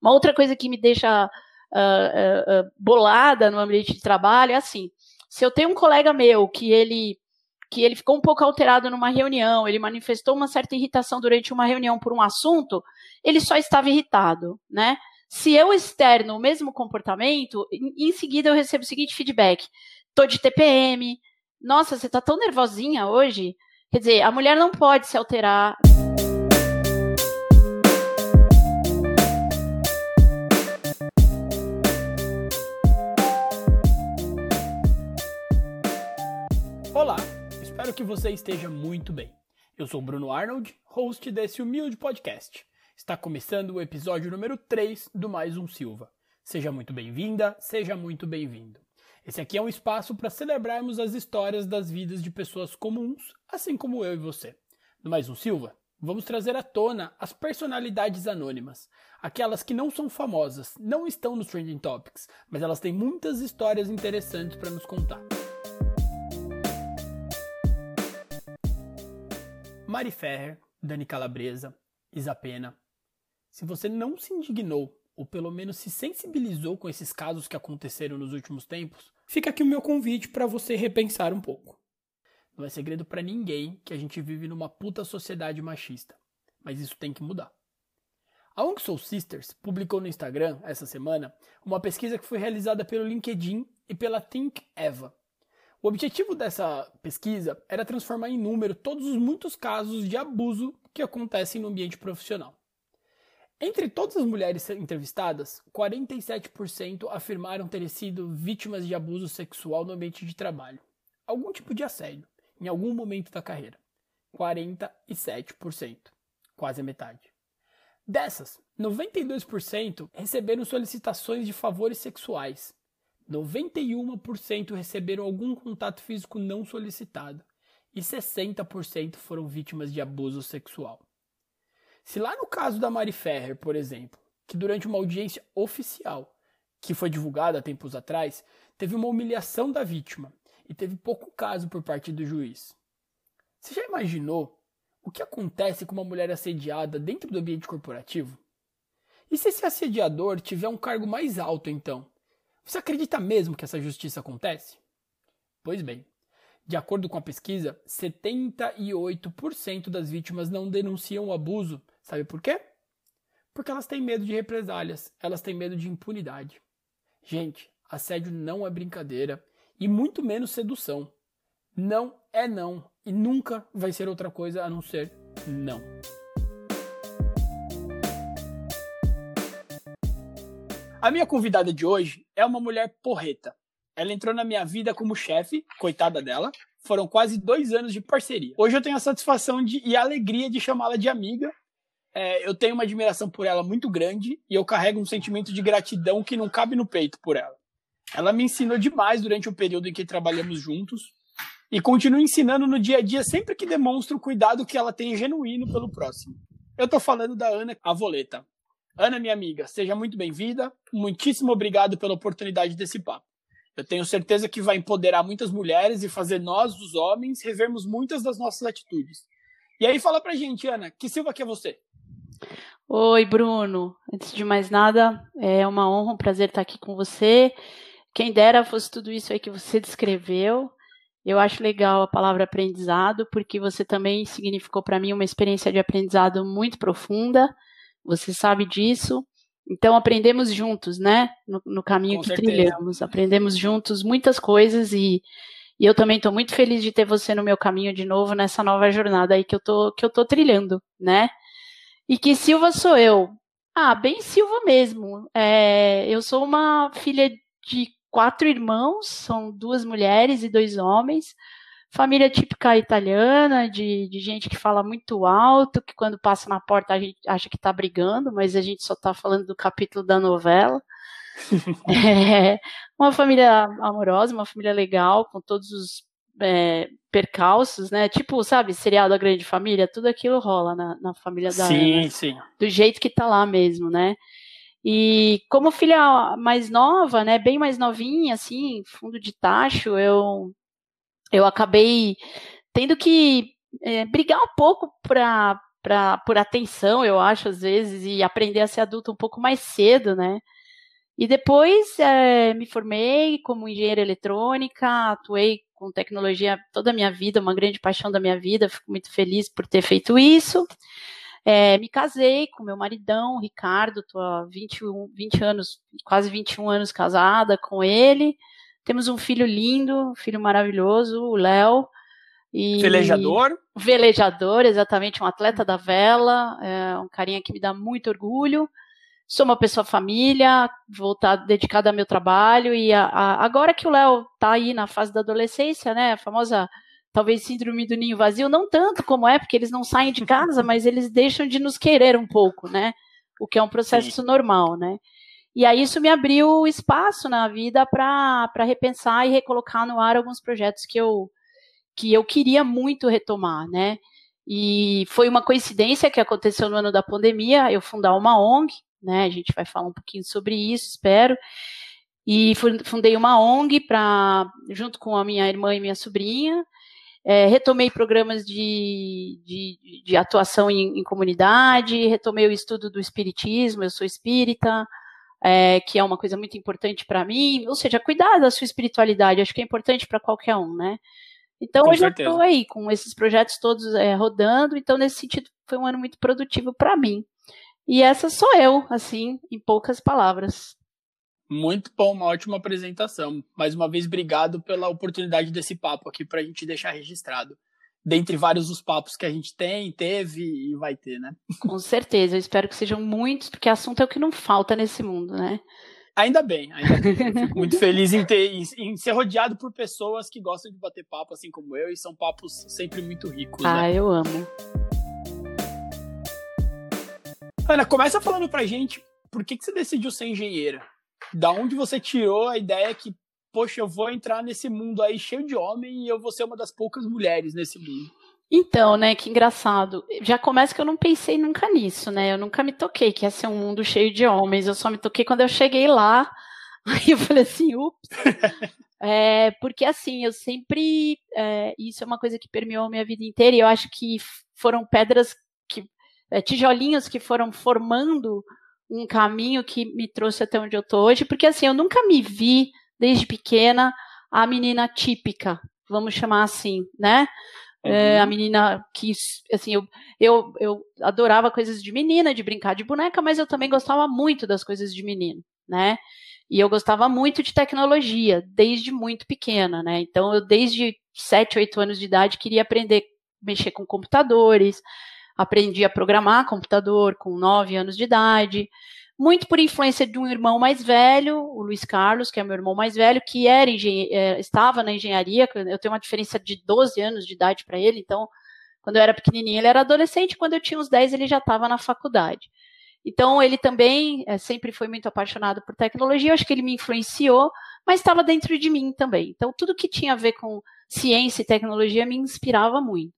Uma outra coisa que me deixa uh, uh, bolada no ambiente de trabalho é assim: se eu tenho um colega meu que ele que ele ficou um pouco alterado numa reunião, ele manifestou uma certa irritação durante uma reunião por um assunto, ele só estava irritado, né? Se eu externo o mesmo comportamento, em seguida eu recebo o seguinte feedback: tô de TPM, nossa, você tá tão nervosinha hoje. Quer dizer, a mulher não pode se alterar. Espero que você esteja muito bem. Eu sou Bruno Arnold, host desse humilde podcast. Está começando o episódio número 3 do Mais um Silva. Seja muito bem-vinda, seja muito bem-vindo. Esse aqui é um espaço para celebrarmos as histórias das vidas de pessoas comuns, assim como eu e você. No Mais um Silva, vamos trazer à tona as personalidades anônimas, aquelas que não são famosas, não estão nos trending topics, mas elas têm muitas histórias interessantes para nos contar. Mari Ferrer, Dani Calabresa, Isa Pena, se você não se indignou ou pelo menos se sensibilizou com esses casos que aconteceram nos últimos tempos, fica aqui o meu convite para você repensar um pouco. Não é segredo para ninguém que a gente vive numa puta sociedade machista, mas isso tem que mudar. A ONG Soul Sisters publicou no Instagram essa semana uma pesquisa que foi realizada pelo LinkedIn e pela Think Eva. O objetivo dessa pesquisa era transformar em número todos os muitos casos de abuso que acontecem no ambiente profissional. Entre todas as mulheres entrevistadas, 47% afirmaram terem sido vítimas de abuso sexual no ambiente de trabalho, algum tipo de assédio, em algum momento da carreira. 47%, quase a metade. Dessas, 92% receberam solicitações de favores sexuais. 91% receberam algum contato físico não solicitado e 60% foram vítimas de abuso sexual. Se lá no caso da Mari Ferrer, por exemplo, que durante uma audiência oficial, que foi divulgada há tempos atrás, teve uma humilhação da vítima e teve pouco caso por parte do juiz. Você já imaginou o que acontece com uma mulher assediada dentro do ambiente corporativo? E se esse assediador tiver um cargo mais alto, então? Você acredita mesmo que essa justiça acontece? Pois bem, de acordo com a pesquisa, 78% das vítimas não denunciam o abuso Sabe por quê? Porque elas têm medo de represálias, elas têm medo de impunidade. Gente, assédio não é brincadeira e muito menos sedução. Não é não e nunca vai ser outra coisa a não ser não. A minha convidada de hoje é uma mulher porreta. Ela entrou na minha vida como chefe, coitada dela. Foram quase dois anos de parceria. Hoje eu tenho a satisfação de, e a alegria de chamá-la de amiga é, eu tenho uma admiração por ela muito grande e eu carrego um sentimento de gratidão que não cabe no peito por ela. Ela me ensinou demais durante o período em que trabalhamos juntos e continua ensinando no dia a dia sempre que demonstra o cuidado que ela tem genuíno pelo próximo. Eu estou falando da Ana Avoleta. Ana, minha amiga, seja muito bem-vinda. Muitíssimo obrigado pela oportunidade desse papo. Eu tenho certeza que vai empoderar muitas mulheres e fazer nós, os homens, revermos muitas das nossas atitudes. E aí fala pra gente, Ana, que Silva que é você? Oi, Bruno. Antes de mais nada, é uma honra, um prazer estar aqui com você. Quem dera fosse tudo isso aí que você descreveu. Eu acho legal a palavra aprendizado, porque você também significou para mim uma experiência de aprendizado muito profunda. Você sabe disso. Então, aprendemos juntos, né? No, no caminho com que certeza. trilhamos. Aprendemos juntos muitas coisas e, e eu também estou muito feliz de ter você no meu caminho de novo nessa nova jornada aí que eu tô, que eu tô trilhando, né? E que Silva sou eu? Ah, bem Silva mesmo. É, eu sou uma filha de quatro irmãos, são duas mulheres e dois homens. Família típica italiana, de, de gente que fala muito alto, que quando passa na porta a gente acha que está brigando, mas a gente só está falando do capítulo da novela. é, uma família amorosa, uma família legal, com todos os é, percalços, né? Tipo, sabe, serial da grande família, tudo aquilo rola na, na família da sim, Ana, sim. do jeito que tá lá mesmo, né? E como filha mais nova, né, bem mais novinha, assim, fundo de tacho, eu eu acabei tendo que é, brigar um pouco para pra, por atenção, eu acho, às vezes, e aprender a ser adulto um pouco mais cedo, né? E depois é, me formei como engenheira eletrônica, atuei com tecnologia toda a minha vida, uma grande paixão da minha vida, fico muito feliz por ter feito isso. É, me casei com meu maridão, Ricardo, estou há 21, 20 anos, quase 21 anos casada com ele. Temos um filho lindo, um filho maravilhoso, o Léo. E... Velejador? Velejador, exatamente, um atleta da vela, é um carinha que me dá muito orgulho. Sou uma pessoa família, voltada, dedicada ao meu trabalho, e a, a, agora que o Léo está aí na fase da adolescência, né, a famosa, talvez, síndrome do ninho vazio, não tanto como é, porque eles não saem de casa, mas eles deixam de nos querer um pouco, né, o que é um processo Sim. normal, né. E aí isso me abriu espaço na vida para repensar e recolocar no ar alguns projetos que eu, que eu queria muito retomar, né? E foi uma coincidência que aconteceu no ano da pandemia, eu fundar uma ONG, né? A gente vai falar um pouquinho sobre isso, espero. E fundei uma ONG para, junto com a minha irmã e minha sobrinha, é, retomei programas de, de, de atuação em, em, comunidade, retomei o estudo do espiritismo, eu sou espírita, é, que é uma coisa muito importante para mim, ou seja, cuidar da sua espiritualidade, acho que é importante para qualquer um, né? Então, com hoje certeza. eu estou aí com esses projetos todos é, rodando, então, nesse sentido, foi um ano muito produtivo para mim. E essa sou eu, assim, em poucas palavras. Muito bom, uma ótima apresentação. Mais uma vez, obrigado pela oportunidade desse papo aqui para a gente deixar registrado. Dentre vários os papos que a gente tem, teve e vai ter, né? Com certeza, eu espero que sejam muitos, porque assunto é o que não falta nesse mundo, né? Ainda bem, ainda bem. Fico muito feliz em, ter, em, em, ser rodeado por pessoas que gostam de bater papo, assim como eu, e são papos sempre muito ricos. Ah, né? eu amo. Ana, começa falando pra gente por que, que você decidiu ser engenheira? Da onde você tirou a ideia que, poxa, eu vou entrar nesse mundo aí cheio de homem e eu vou ser uma das poucas mulheres nesse mundo? Então, né, que engraçado. Já começa que eu não pensei nunca nisso, né? Eu nunca me toquei que ia ser um mundo cheio de homens. Eu só me toquei quando eu cheguei lá. Aí eu falei assim, ups. é, porque assim, eu sempre. É, isso é uma coisa que permeou a minha vida inteira e eu acho que foram pedras que. É, tijolinhos que foram formando um caminho que me trouxe até onde eu tô hoje, porque assim, eu nunca me vi desde pequena a menina típica, vamos chamar assim, né? Uhum. É, a menina que, assim, eu, eu, eu adorava coisas de menina, de brincar de boneca, mas eu também gostava muito das coisas de menino, né? E eu gostava muito de tecnologia, desde muito pequena, né? Então, eu, desde 7, 8 anos de idade, queria aprender a mexer com computadores, aprendi a programar computador com 9 anos de idade, muito por influência de um irmão mais velho, o Luiz Carlos, que é meu irmão mais velho, que era é, estava na engenharia, eu tenho uma diferença de 12 anos de idade para ele, então, quando eu era pequenininho ele era adolescente, quando eu tinha uns 10 ele já estava na faculdade. Então, ele também é, sempre foi muito apaixonado por tecnologia, eu acho que ele me influenciou, mas estava dentro de mim também. Então, tudo que tinha a ver com ciência e tecnologia me inspirava muito.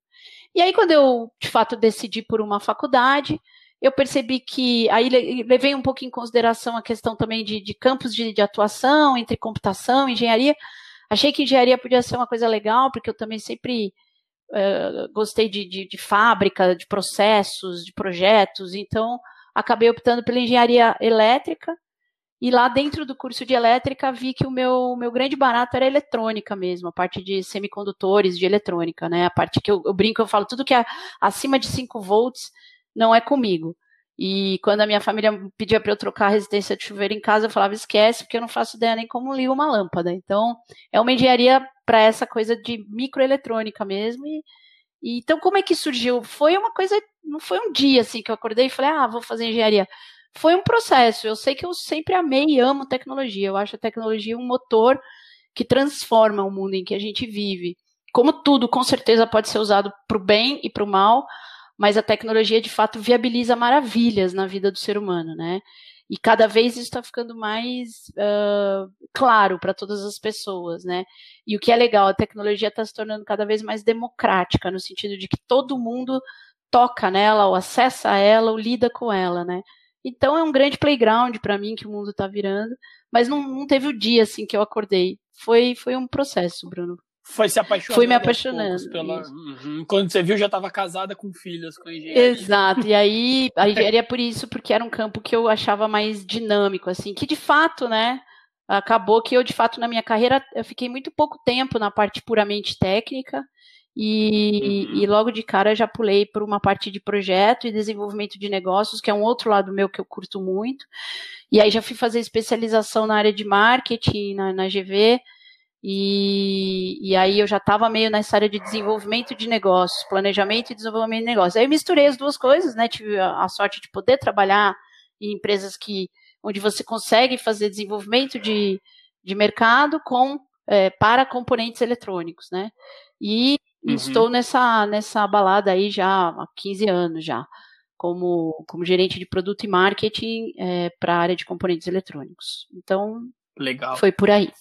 E aí, quando eu, de fato, decidi por uma faculdade, eu percebi que aí levei um pouco em consideração a questão também de, de campos de, de, atuação entre computação engenharia. Achei que engenharia podia ser uma coisa legal, porque eu também sempre uh, gostei de, de, de, fábrica, de processos, de projetos, então acabei optando pela engenharia elétrica. E lá dentro do curso de elétrica vi que o meu, meu grande barato era eletrônica mesmo, a parte de semicondutores de eletrônica, né? A parte que eu, eu brinco, eu falo tudo que é acima de 5 volts não é comigo. E quando a minha família pedia para eu trocar a resistência de chuveiro em casa, eu falava, esquece, porque eu não faço ideia nem como liga uma lâmpada. Então, é uma engenharia para essa coisa de microeletrônica mesmo. E, e, então, como é que surgiu? Foi uma coisa, não foi um dia assim que eu acordei e falei, ah, vou fazer engenharia. Foi um processo. Eu sei que eu sempre amei e amo tecnologia. Eu acho a tecnologia um motor que transforma o mundo em que a gente vive. Como tudo, com certeza, pode ser usado para o bem e para o mal, mas a tecnologia de fato viabiliza maravilhas na vida do ser humano, né? E cada vez isso está ficando mais uh, claro para todas as pessoas, né? E o que é legal, a tecnologia está se tornando cada vez mais democrática, no sentido de que todo mundo toca nela, ou acessa ela, ou lida com ela, né? Então é um grande playground para mim que o mundo está virando, mas não, não, teve o dia assim que eu acordei. Foi, foi um processo, Bruno. Foi se apaixonando. Fui me apaixonando. Pela... Uhum. Quando você viu, já estava casada com filhos, com engenharia. Exato. E aí, a engenharia por isso, porque era um campo que eu achava mais dinâmico, assim, que de fato, né? Acabou que eu, de fato, na minha carreira, eu fiquei muito pouco tempo na parte puramente técnica. E, uhum. e logo de cara já pulei por uma parte de projeto e desenvolvimento de negócios, que é um outro lado meu que eu curto muito. E aí já fui fazer especialização na área de marketing, na, na GV, e, e aí eu já estava meio nessa área de desenvolvimento de negócios, planejamento e desenvolvimento de negócios. Aí eu misturei as duas coisas, né? Tive a, a sorte de poder trabalhar em empresas que onde você consegue fazer desenvolvimento de, de mercado com é, para componentes eletrônicos, né? E uhum. estou nessa nessa balada aí já há 15 anos já, como, como gerente de produto e marketing é, para a área de componentes eletrônicos. Então, Legal. foi por aí.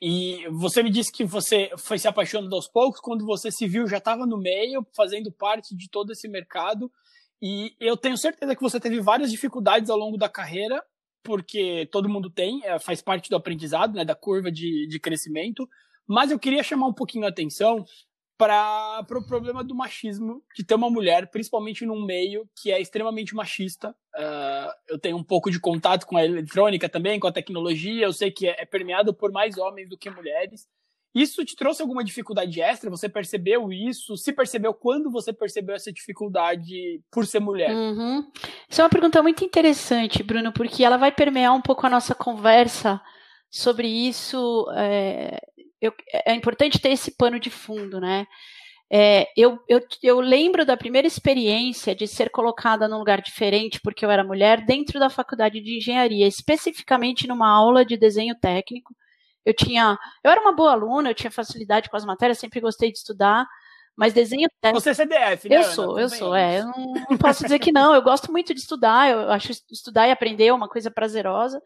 E você me disse que você foi se apaixonando aos poucos, quando você se viu já estava no meio, fazendo parte de todo esse mercado. E eu tenho certeza que você teve várias dificuldades ao longo da carreira, porque todo mundo tem, é, faz parte do aprendizado, né, da curva de, de crescimento. Mas eu queria chamar um pouquinho a atenção para o pro problema do machismo de ter uma mulher, principalmente num meio que é extremamente machista. Uh, eu tenho um pouco de contato com a eletrônica também, com a tecnologia, eu sei que é, é, permeado por mais homens do que mulheres. Isso te trouxe alguma dificuldade extra? Você percebeu isso? Se percebeu quando você percebeu essa dificuldade por ser mulher? Uhum. Isso é uma pergunta muito interessante, Bruno, porque ela vai permear um pouco a nossa conversa sobre isso. É eu, é importante ter esse pano de fundo, né? É, eu, eu, eu, lembro da primeira experiência de ser colocada num lugar diferente porque eu era mulher dentro da faculdade de engenharia, especificamente numa aula de desenho técnico. Eu tinha, eu era uma boa aluna, eu tinha facilidade com as matérias, sempre gostei de estudar, mas desenho técnico. Você é CDF, né? Eu sou, eu sou, é. Eu não, não posso dizer que não. Eu gosto muito de estudar. Eu acho estudar e aprender é uma coisa prazerosa.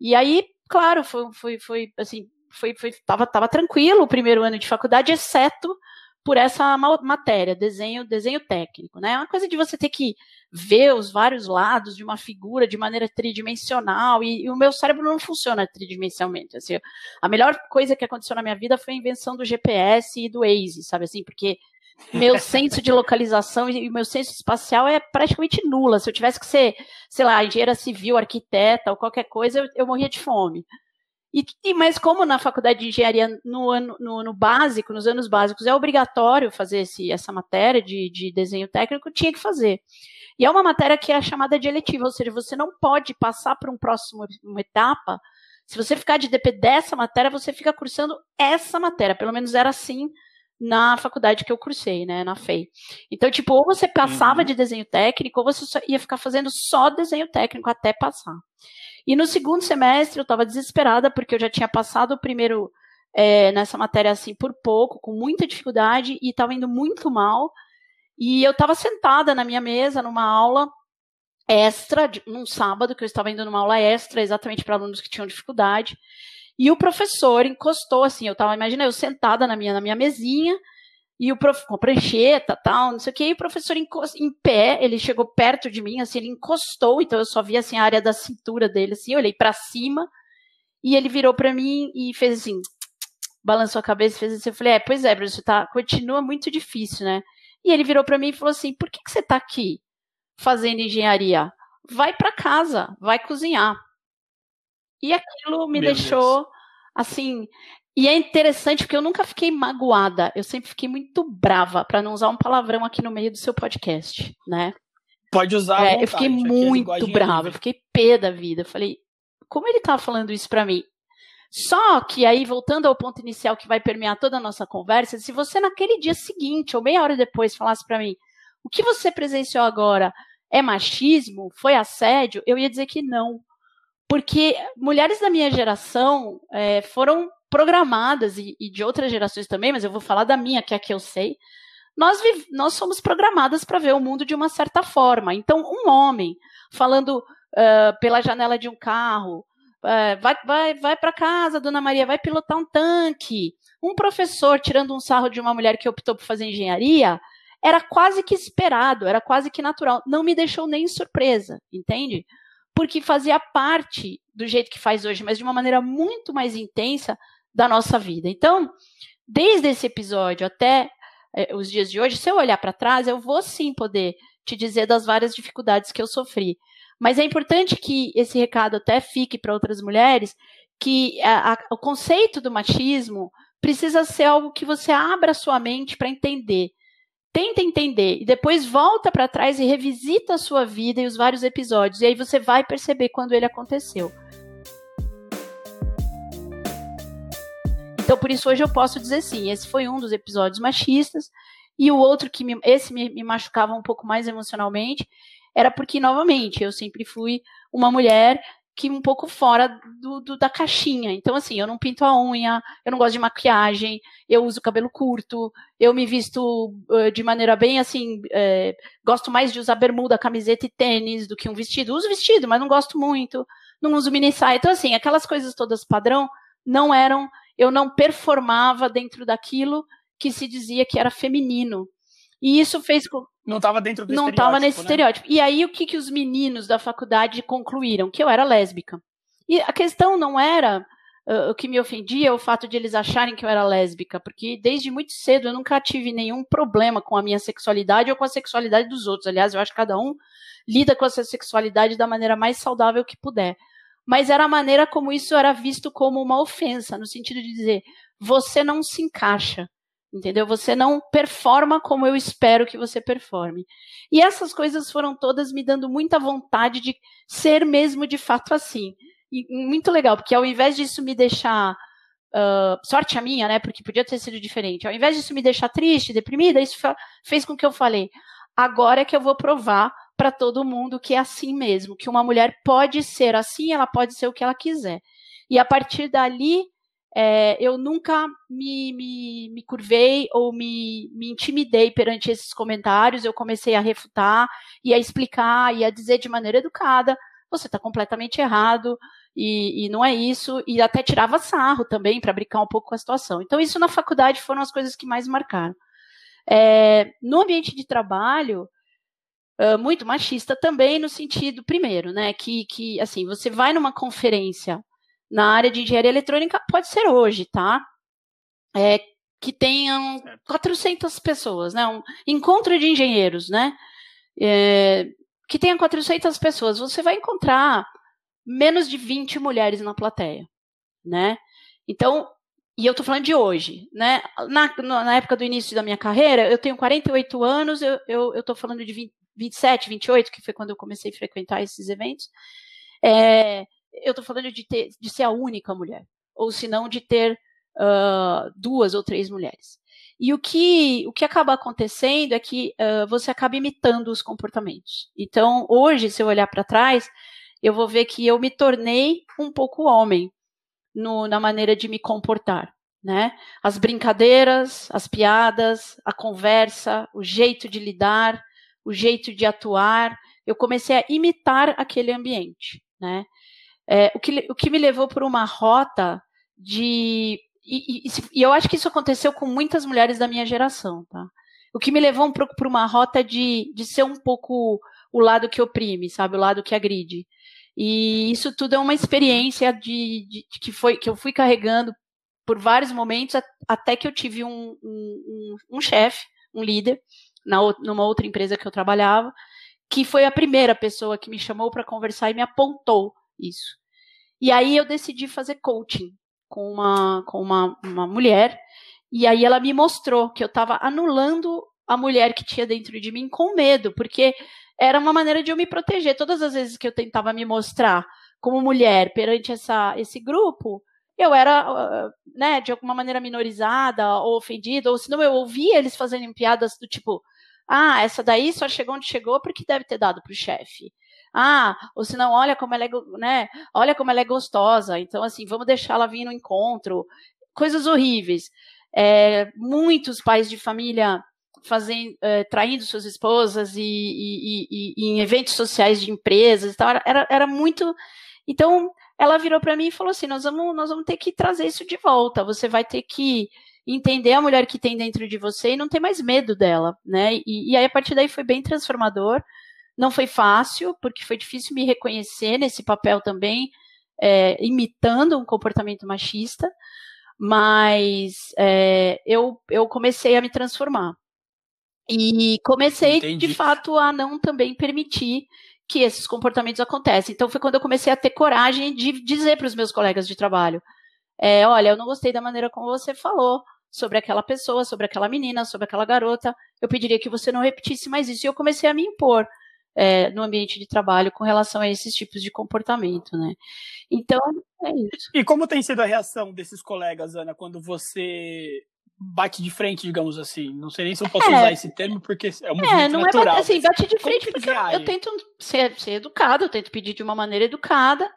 E aí, claro, foi, foi, foi assim, foi, foi tava, tava tranquilo o primeiro ano de faculdade, exceto por essa matéria, desenho, desenho técnico, né? É uma coisa de você ter que ver os vários lados de uma figura de maneira tridimensional e, e o meu cérebro não funciona tridimensionalmente. Assim, a melhor coisa que aconteceu na minha vida foi a invenção do GPS e do Waze, sabe assim? Porque meu senso de localização e o meu senso espacial é praticamente nula. Se eu tivesse que ser, sei lá, engenheira civil, arquiteta ou qualquer coisa, eu, eu morria de fome. E, e, mas como na faculdade de engenharia, no, ano, no, no, básico, nos anos básicos, é obrigatório fazer esse, essa matéria de, de desenho técnico, tinha que fazer. E é uma matéria que é chamada de eletiva, ou seja, você não pode passar para um próximo uma etapa. Se você ficar de DP dessa matéria, você fica cursando essa matéria. Pelo menos era assim na faculdade que eu cursei, né, na FEI. Então, tipo, ou você passava uhum. de desenho técnico, ou você ia ficar fazendo só desenho técnico até passar. E no segundo semestre eu estava desesperada, porque eu já tinha passado o primeiro é, nessa matéria assim por pouco, com muita dificuldade, e estava indo muito mal. E eu estava sentada na minha mesa, numa aula extra, num sábado, que eu estava indo numa aula extra, exatamente para alunos que tinham dificuldade. E o professor encostou assim, eu estava, imagina, eu sentada na minha, na minha mesinha, e o prof, com a prancheta, tal, não sei o que, e o professor encost, em pé, ele chegou perto de mim, assim, ele encostou, então eu só vi, assim, a área da cintura dele, assim, eu olhei para cima, e ele virou para mim e fez assim, balançou a cabeça e fez assim, eu falei, é, pois é, Bruce, tá, continua muito difícil, né? E ele virou para mim e falou assim, por que, que você tá aqui fazendo engenharia? Vai para casa, vai cozinhar. E aquilo me Meu deixou, Deus. assim, e é interessante porque eu nunca fiquei magoada, eu sempre fiquei muito brava, para não usar um palavrão aqui no meio do seu podcast, né? Pode usar. É, eu fiquei muito brava, eu fiquei pé da vida. Eu falei, como ele tava falando isso para mim? Só que aí, voltando ao ponto inicial que vai permear toda a nossa conversa, se você naquele dia seguinte ou meia hora depois falasse para mim, o que você presenciou agora é machismo? Foi assédio? Eu ia dizer que não. Porque mulheres da minha geração é, foram programadas, e, e, de outras gerações também, mas eu vou falar da minha, que é a que eu sei, nós, nós somos programadas para ver o mundo de uma certa forma. Então, um homem falando uh, pela janela de um carro, uh, vai, vai, vai para casa, dona Maria, vai pilotar um tanque. Um professor tirando um sarro de uma mulher que optou por fazer engenharia, era quase que esperado, era quase que natural. Não me deixou nem surpresa, entende? Porque fazia parte do jeito que faz hoje, mas de uma maneira muito mais intensa da nossa vida. Então, desde esse episódio até é, os dias de hoje, se eu olhar para trás, eu vou sim poder te dizer das várias dificuldades que eu sofri. Mas é importante que esse recado até fique para outras mulheres, que a, a, o conceito do machismo precisa ser algo que você abra sua mente para entender. Tenta entender e depois volta para trás e revisita a sua vida e os vários episódios. E aí você vai perceber quando ele aconteceu. Então, por isso, hoje eu posso dizer sim, esse foi um dos episódios machistas, e o outro que me, esse me, me machucava um pouco mais emocionalmente, era porque, novamente, eu sempre fui uma mulher que um pouco fora do, do, da caixinha. Então, assim, eu não pinto a unha, eu não gosto de maquiagem, eu uso cabelo curto, eu me visto uh, de maneira bem assim. É, gosto mais de usar bermuda, camiseta e tênis do que um vestido. Uso vestido, mas não gosto muito. Não uso mini saia. Então, assim, aquelas coisas todas padrão não eram eu não performava dentro daquilo que se dizia que era feminino. E isso fez com. Não estava dentro do Não estava nesse né? estereótipo. E aí, o que, que os meninos da faculdade concluíram? Que eu era lésbica. E a questão não era. Uh, o que me ofendia o fato de eles acharem que eu era lésbica, porque desde muito cedo eu nunca tive nenhum problema com a minha sexualidade ou com a sexualidade dos outros. Aliás, eu acho que cada um lida com a sua sexualidade da maneira mais saudável que puder mas era a maneira como isso era visto como uma ofensa, no sentido de dizer, você não se encaixa, entendeu? Você não performa como eu espero que você performe. E essas coisas foram todas me dando muita vontade de ser mesmo de fato assim. E muito legal, porque ao invés disso me deixar Uh, sorte a minha, né? Porque podia ter sido diferente. Ao invés disso me deixar triste, deprimida, isso fez com que eu falei: agora é que eu vou provar para todo mundo que é assim mesmo, que uma mulher pode ser assim, ela pode ser o que ela quiser. E a partir dali, é, eu nunca me, me, me curvei ou me, me, intimidei perante esses comentários. Eu comecei a refutar e a explicar e a dizer de maneira educada: você está completamente errado e, e, não é isso. E até tirava sarro também para brincar um pouco com a situação. Então, isso na faculdade foram as coisas que mais marcaram. É, no ambiente de trabalho, muito machista também no sentido, primeiro, né, que, que, assim, você vai numa conferência na área de engenharia eletrônica, pode ser hoje, tá? É, que tenham 400 pessoas, né, um encontro de engenheiros, né, é, que tenha 400 pessoas, você vai encontrar menos de 20 mulheres na plateia, né? Então, e eu tô falando de hoje, né? Na, na época do início da minha carreira, eu tenho 48 anos, eu, eu, eu tô falando de 20, 27, 28, que foi quando eu comecei a frequentar esses eventos, é, eu estou falando de, ter, de ser a única mulher, ou se não de ter uh, duas ou três mulheres. E o que, o que acaba acontecendo é que uh, você acaba imitando os comportamentos. Então, hoje, se eu olhar para trás, eu vou ver que eu me tornei um pouco homem no, na maneira de me comportar. Né? As brincadeiras, as piadas, a conversa, o jeito de lidar, o jeito de atuar, eu comecei a imitar aquele ambiente, né? É, o, que, o que me levou por uma rota de. E, e, e, eu acho que isso aconteceu com muitas mulheres da minha geração, tá? O que me levou um pouco por uma rota de, de ser um pouco o lado que oprime, sabe? O lado que agride. E isso tudo é uma experiência de, de, de que, foi, que eu fui carregando por vários momentos até que eu tive um, um, um, um chefe, um líder, na, numa outra empresa que eu trabalhava, que foi a primeira pessoa que me chamou para conversar e me apontou isso. E aí eu decidi fazer coaching com uma, com uma, uma mulher, e aí ela me mostrou que eu estava anulando a mulher que tinha dentro de mim com medo, porque era uma maneira de eu me proteger. Todas as vezes que eu tentava me mostrar como mulher perante essa, esse grupo, eu era, ah, né, de alguma maneira minorizada ou ofendida, ou senão eu ouvia eles fazendo piadas do tipo, ah, essa daí só chegou onde chegou porque deve ter dado para o chefe. Ah, ou senão, olha como ela é, né, olha como ela é gostosa, então assim, vamos deixá-la vir no encontro. Coisas horríveis. É, muitos pais de família fazendo, é, traindo suas esposas e, e, e, e, em eventos sociais de empresas e tal, era, era muito. Então, ela virou para mim e falou assim: nós vamos, nós vamos ter que trazer isso de volta. Você vai ter que entender a mulher que tem dentro de você e não ter mais medo dela, né? E, e aí a partir daí foi bem transformador. Não foi fácil, porque foi difícil me reconhecer nesse papel também, é, imitando um comportamento machista. Mas é, eu, eu comecei a me transformar. E comecei, Entendi. de fato, a não também permitir que esses comportamentos acontecem. Então foi quando eu comecei a ter coragem de dizer para os meus colegas de trabalho: é, olha, eu não gostei da maneira como você falou sobre aquela pessoa, sobre aquela menina, sobre aquela garota. Eu pediria que você não repetisse mais isso. E eu comecei a me impor é, no ambiente de trabalho com relação a esses tipos de comportamento, né? Então, é isso. E como tem sido a reação desses colegas, Ana, quando você bate de frente, digamos assim? Não sei nem se eu posso é, usar esse termo, porque é um é, não natural. É assim, bate de frente porque eu, eu, tento ser, ser educado, eu tento pedir de uma maneira educada.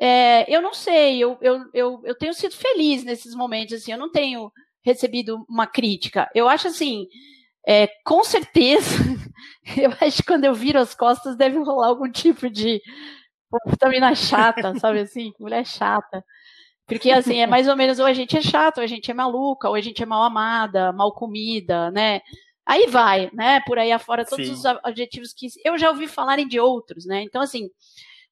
É, eu não sei, eu, eu, eu, eu tenho sido feliz nesses momentos, assim, eu não tenho recebido uma crítica. Eu acho assim, é, com certeza, eu acho que quando eu viro as costas deve rolar algum tipo de vitamina chata, sabe assim? Mulher chata. Porque, assim, é mais ou menos, ou a gente é chato, ou a gente é maluca, ou a gente é mal amada, mal comida, né? Aí vai, né? Por aí afora, todos Sim. os adjetivos que eu já ouvi falarem de outros, né? Então, assim,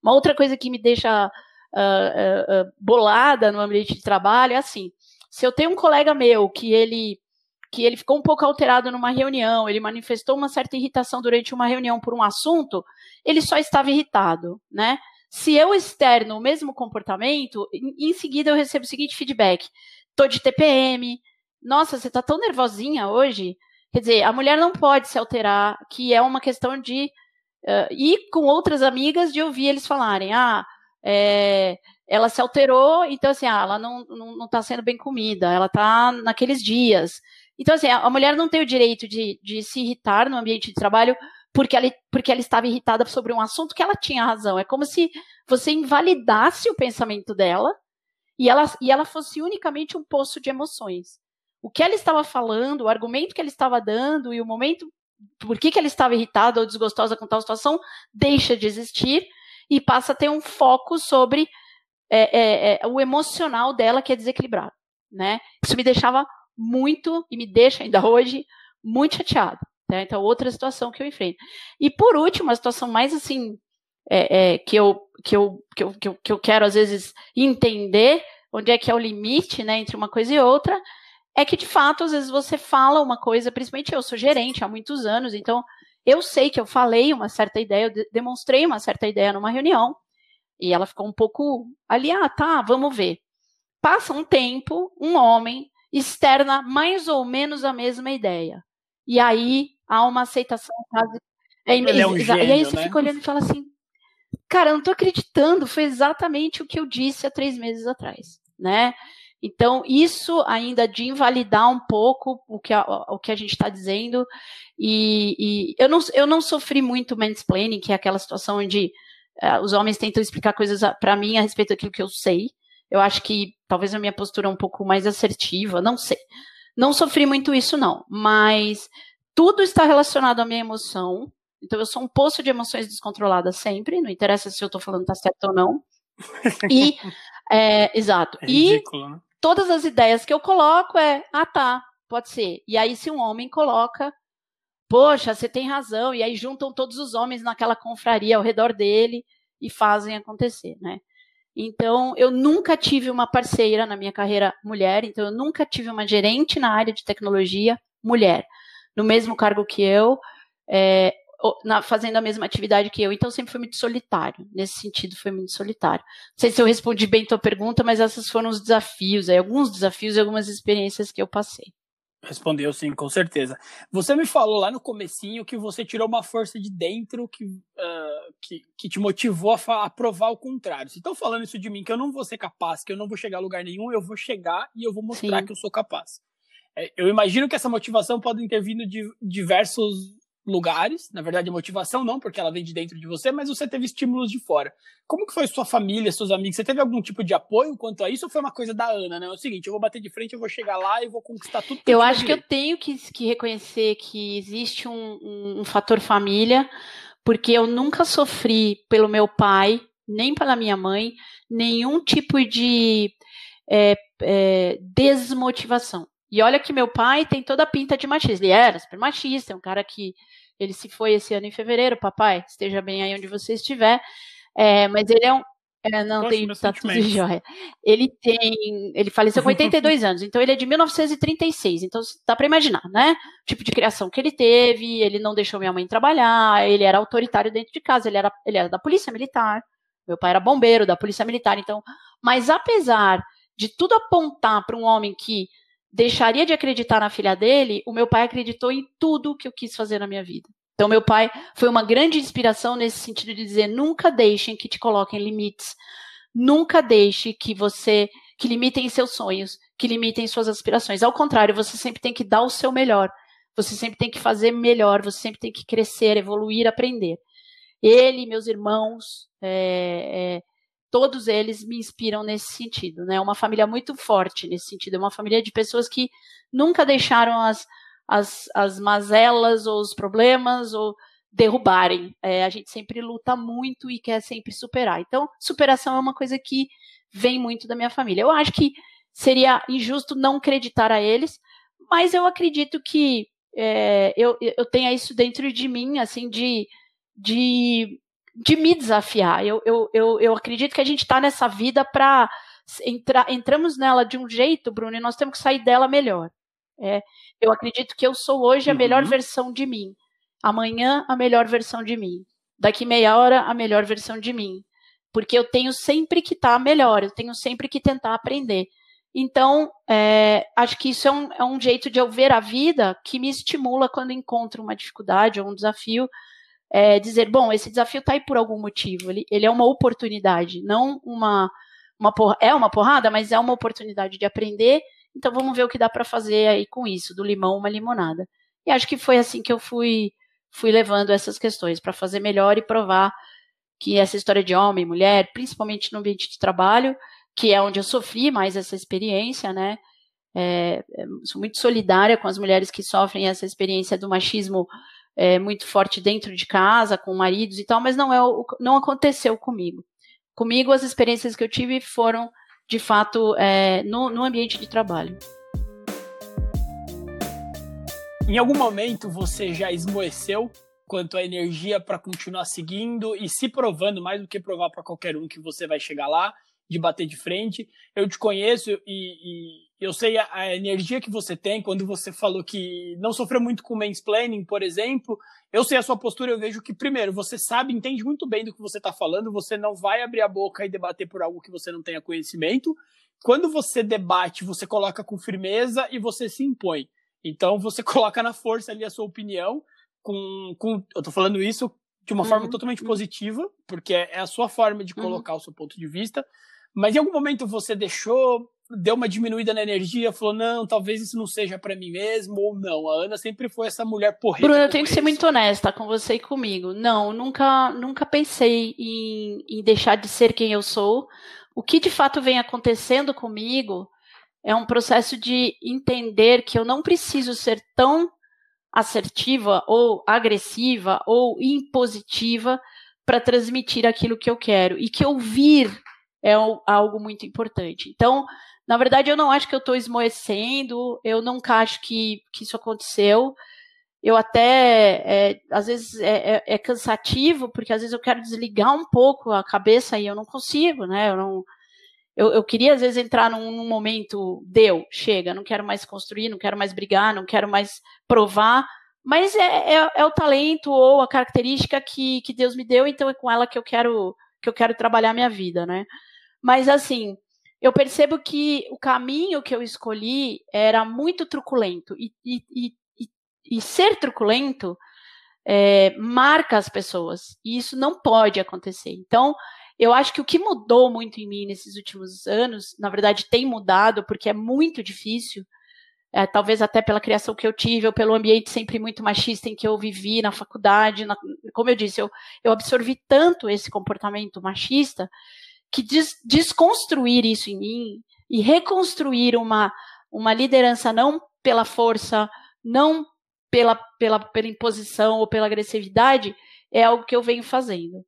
uma outra coisa que me deixa uh, uh, bolada no ambiente de trabalho é assim, se eu tenho um colega meu que ele que ele ficou um pouco alterado numa reunião, ele manifestou uma certa irritação durante uma reunião por um assunto, ele só estava irritado, né? Se eu externo o mesmo comportamento, em, em seguida eu recebo o seguinte feedback: tô de TPM, nossa, você tá tão nervosinha hoje. Quer dizer, a mulher não pode se alterar, que é uma questão de uh, ir com outras amigas de ouvir eles falarem, ah, é, ela se alterou, então assim, ah, ela não, não, não tá sendo bem comida, ela tá naqueles dias. Então, assim, a mulher não tem o direito de, de se irritar no ambiente de trabalho porque ela, porque ela estava irritada sobre um assunto que ela tinha razão. É como se você invalidasse o pensamento dela e ela, e ela fosse unicamente um poço de emoções. O que ela estava falando, o argumento que ela estava dando e o momento por que, que ela estava irritada ou desgostosa com tal situação deixa de existir e passa a ter um foco sobre é, é, é, o emocional dela que é desequilibrado. Né? Isso me deixava muito, e me deixa ainda hoje, muito chateado. Né? Então, outra situação que eu enfrento. E por último, a situação mais assim, é, é, que, eu, que, eu, que, eu, que, eu, que eu quero às vezes entender onde é que é o limite né, entre uma coisa e outra, é que de fato, às vezes você fala uma coisa, principalmente eu sou gerente há muitos anos, então eu sei que eu falei uma certa ideia, eu demonstrei uma certa ideia numa reunião, e ela ficou um pouco ali, ah, tá, vamos ver. Passa um tempo, um homem externa mais ou menos a mesma ideia. E aí há uma aceitação quase. É, é um gênio, e aí você né? fica olhando e fala assim: cara, eu não tô acreditando, foi exatamente o que eu disse há três meses atrás, né? Então, isso ainda de invalidar um pouco o que a, o que a gente está dizendo. E, e, eu, não, eu não sofri muito mansplaining, que é aquela situação onde uh, os homens tentam explicar coisas para mim a respeito daquilo que eu sei. Eu acho que talvez a minha postura é um pouco mais assertiva, não sei. Não sofri muito isso, não. Mas tudo está relacionado à minha emoção. Então, eu sou um poço de emoções descontroladas sempre. Não interessa se eu estou falando tá certo ou não. E, é, exato. É ridículo, e né? Todas as ideias que eu coloco é, ah, tá, pode ser. E aí, se um homem coloca, poxa, você tem razão. E aí juntam todos os homens naquela confraria ao redor dele e fazem acontecer, né? Então, eu nunca tive uma parceira na minha carreira mulher, então eu nunca tive uma gerente na área de tecnologia mulher, no mesmo cargo que eu, é, na, fazendo a mesma atividade que eu. Então, sempre foi muito solitário. Nesse sentido, foi muito solitário. Não sei se eu respondi bem tua pergunta, mas esses foram os desafios, aí, alguns desafios e algumas experiências que eu passei. Respondeu sim, com certeza. Você me falou lá no comecinho que você tirou uma força de dentro que, uh, que, que, te motivou a, a, provar o contrário. Se estão falando isso de mim, que eu não vou ser capaz, que eu não vou chegar a lugar nenhum, eu vou chegar e eu vou mostrar sim. que eu sou capaz. É, eu imagino que essa motivação pode ter vindo de diversos lugares, na verdade a motivação não, porque ela vem de dentro de você, mas você teve estímulos de fora. Como que foi sua família, seus amigos? Você teve algum tipo de apoio quanto a isso ou foi uma coisa da Ana, né? É o seguinte, eu vou bater de frente, eu vou chegar lá e vou conquistar tudo. eu acho que eu tenho que, que reconhecer que existe um, um, um fator família, porque eu nunca sofri pelo meu pai, nem pela minha mãe, nenhum tipo de é, é, desmotivação. E olha que meu pai tem toda a pinta de machista. Ele era super machista, é um cara que ele se foi esse ano em fevereiro, papai, esteja bem aí onde você estiver. É, mas ele é um. É, não tem status de joia. Ele tem. Ele faleceu com 82 anos, então ele é de 1936. Então dá para imaginar, né? O tipo de criação que ele teve, ele não deixou minha mãe trabalhar, ele era autoritário dentro de casa, ele era, ele era da polícia militar. Meu pai era bombeiro da polícia militar, então. Mas apesar de tudo apontar para um homem que deixaria de acreditar na filha dele, o meu pai acreditou em tudo que eu quis fazer na minha vida. Então, meu pai foi uma grande inspiração nesse sentido de dizer: nunca deixem que te coloquem limites. Nunca deixe que você que limitem seus sonhos, que limitem suas aspirações. Ao contrário, você sempre tem que dar o seu melhor. Você sempre tem que fazer melhor. Você sempre tem que crescer, evoluir, aprender. Ele, meus irmãos, é, é, todos eles me inspiram nesse sentido. É né? uma família muito forte nesse sentido. É uma família de pessoas que nunca deixaram as as, as mazelas ou os problemas ou derrubarem. É, a gente sempre luta muito e quer sempre superar. Então, superação é uma coisa que vem muito da minha família. Eu acho que seria injusto não acreditar a eles, mas eu acredito que é, eu, eu tenha isso dentro de mim, assim, de, de, de me desafiar. Eu, eu, eu, eu acredito que a gente está nessa vida para entrar, entramos nela de um jeito, Bruno, e nós temos que sair dela melhor. É, eu acredito que eu sou hoje a melhor uhum. versão de mim. Amanhã, a melhor versão de mim. Daqui meia hora, a melhor versão de mim. Porque eu tenho sempre que estar tá melhor, eu tenho sempre que tentar aprender. Então, é, acho que isso é um, é um, jeito de eu ver a vida que me estimula quando encontro uma dificuldade ou um desafio. É, dizer, bom, esse desafio está aí por algum motivo. Ele, ele, é uma oportunidade, não uma, uma porra, é uma porrada, mas é uma oportunidade de aprender então vamos ver o que dá para fazer aí com isso, do limão uma limonada. E acho que foi assim que eu fui fui levando essas questões para fazer melhor e provar que essa história de homem, mulher, principalmente no ambiente de trabalho, que é onde eu sofri mais essa experiência, né? É, é sou muito solidária com as mulheres que sofrem essa experiência do machismo é, muito forte dentro de casa, com maridos e tal, mas não é o, não aconteceu comigo. Comigo as experiências que eu tive foram de fato, é, no, no ambiente de trabalho. Em algum momento você já esmoeceu quanto à energia para continuar seguindo e se provando mais do que provar para qualquer um que você vai chegar lá, de bater de frente. Eu te conheço e, e eu sei a, a, energia que você tem quando você falou que não sofreu muito com mansplaining, por exemplo. Eu sei a sua postura, eu vejo que, primeiro, você sabe, entende muito bem do que você está falando, você não vai abrir a boca e debater por algo que você não tenha conhecimento. Quando você debate, você coloca com firmeza e você se impõe. Então, você coloca na força ali a sua opinião, com, com eu tô falando isso de uma uhum. forma totalmente positiva, porque é a sua forma de uhum. colocar uhum. o seu ponto de vista, mas em algum momento você deixou deu uma diminuída na energia, falou, não, talvez isso não seja para mim mesmo, ou não. A Ana sempre foi essa mulher porreta. Bruno, eu tenho que ser muito honesta com você e comigo. Não, nunca, nunca pensei em, em deixar de ser quem eu sou. O que de fato vem acontecendo comigo é um processo de entender que eu não preciso ser tão assertiva ou agressiva ou impositiva para transmitir aquilo que eu quero e que ouvir é algo muito importante. Então, na verdade, eu não acho que eu estou esmoecendo, eu nunca acho que, que isso aconteceu. Eu até, é, às vezes, é, é, é, cansativo, porque às vezes eu quero desligar um pouco a cabeça e eu não consigo, né? Eu, não, eu, eu queria, às vezes, entrar num, num momento, deu, chega, não quero mais construir, não quero mais brigar, não quero mais provar, mas é, é, é, o talento ou a característica que, que Deus me deu, então é com ela que eu quero que eu quero trabalhar minha vida, né? Mas assim, eu percebo que o caminho que eu escolhi era muito truculento. E, e, e, e ser truculento é, marca as pessoas. E isso não pode acontecer. Então, eu acho que o que mudou muito em mim nesses últimos anos, na verdade, tem mudado, porque é muito difícil. É, talvez até pela criação que eu tive, ou pelo ambiente sempre muito machista em que eu vivi na faculdade. Na, como eu disse, eu, eu absorvi tanto esse comportamento machista que des, desconstruir isso em mim e reconstruir uma, uma liderança não pela força, não pela, pela, pela imposição ou pela agressividade, é algo que eu venho fazendo.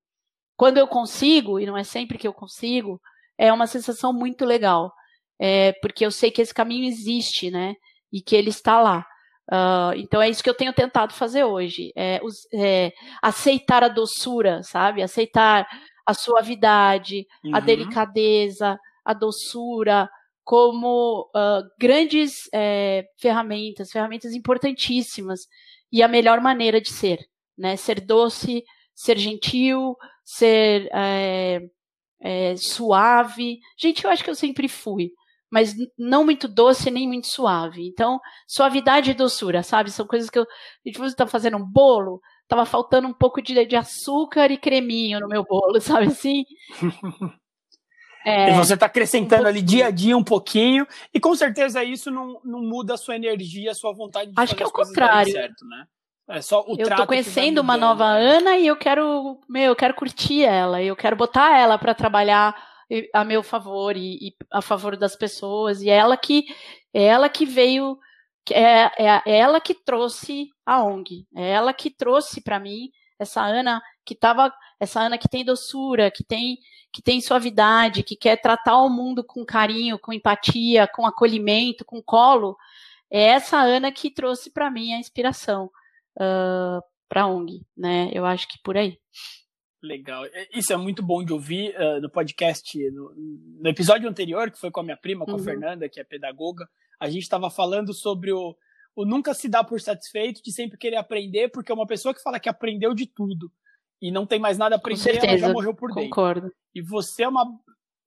Quando eu consigo, e não é sempre que eu consigo, é uma sensação muito legal. É, porque eu sei que esse caminho existe, né? E que ele está lá. Uh, então é isso que eu tenho tentado fazer hoje, é, é, aceitar a doçura, sabe? Aceitar a suavidade, uhum. a delicadeza, a doçura, como uh, grandes é, ferramentas, ferramentas importantíssimas e a melhor maneira de ser, né? Ser doce, ser gentil, ser é, é, suave. Gente, eu acho que eu sempre fui, mas não muito doce nem muito suave. Então, suavidade e doçura, sabe? São coisas que eu. Tipo, você está fazendo um bolo, tava faltando um pouco de, de açúcar e creminho no meu bolo, sabe assim? É, e você está acrescentando um ali dia a dia um pouquinho, e com certeza isso não, não muda a sua energia, a sua vontade de Acho que é o contrário. certo, né? É só o eu tô conhecendo uma nova Ana e eu quero, meu, eu quero curtir ela, eu quero botar ela para trabalhar a meu favor e, e, a favor das pessoas. E é ela que é ela que veio, é, é, é ela que trouxe a ONG, é ela que trouxe para mim essa Ana que tava, essa Ana que tem doçura, que tem que tem suavidade, que quer tratar o mundo com carinho, com empatia, com acolhimento, com colo. É essa Ana que trouxe para mim a inspiração uh, para a ONG, né? Eu acho que por aí. Legal. Isso é muito bom de ouvir uh, no podcast. No, no, episódio anterior, que foi com a minha prima, com uhum. a Fernanda, que é pedagoga, a gente estava falando sobre o, o nunca se dar por satisfeito, de sempre querer aprender, porque é uma pessoa que fala que aprendeu de tudo e não tem mais nada a aprender, ela já morreu por dentro. Concordo. E você é uma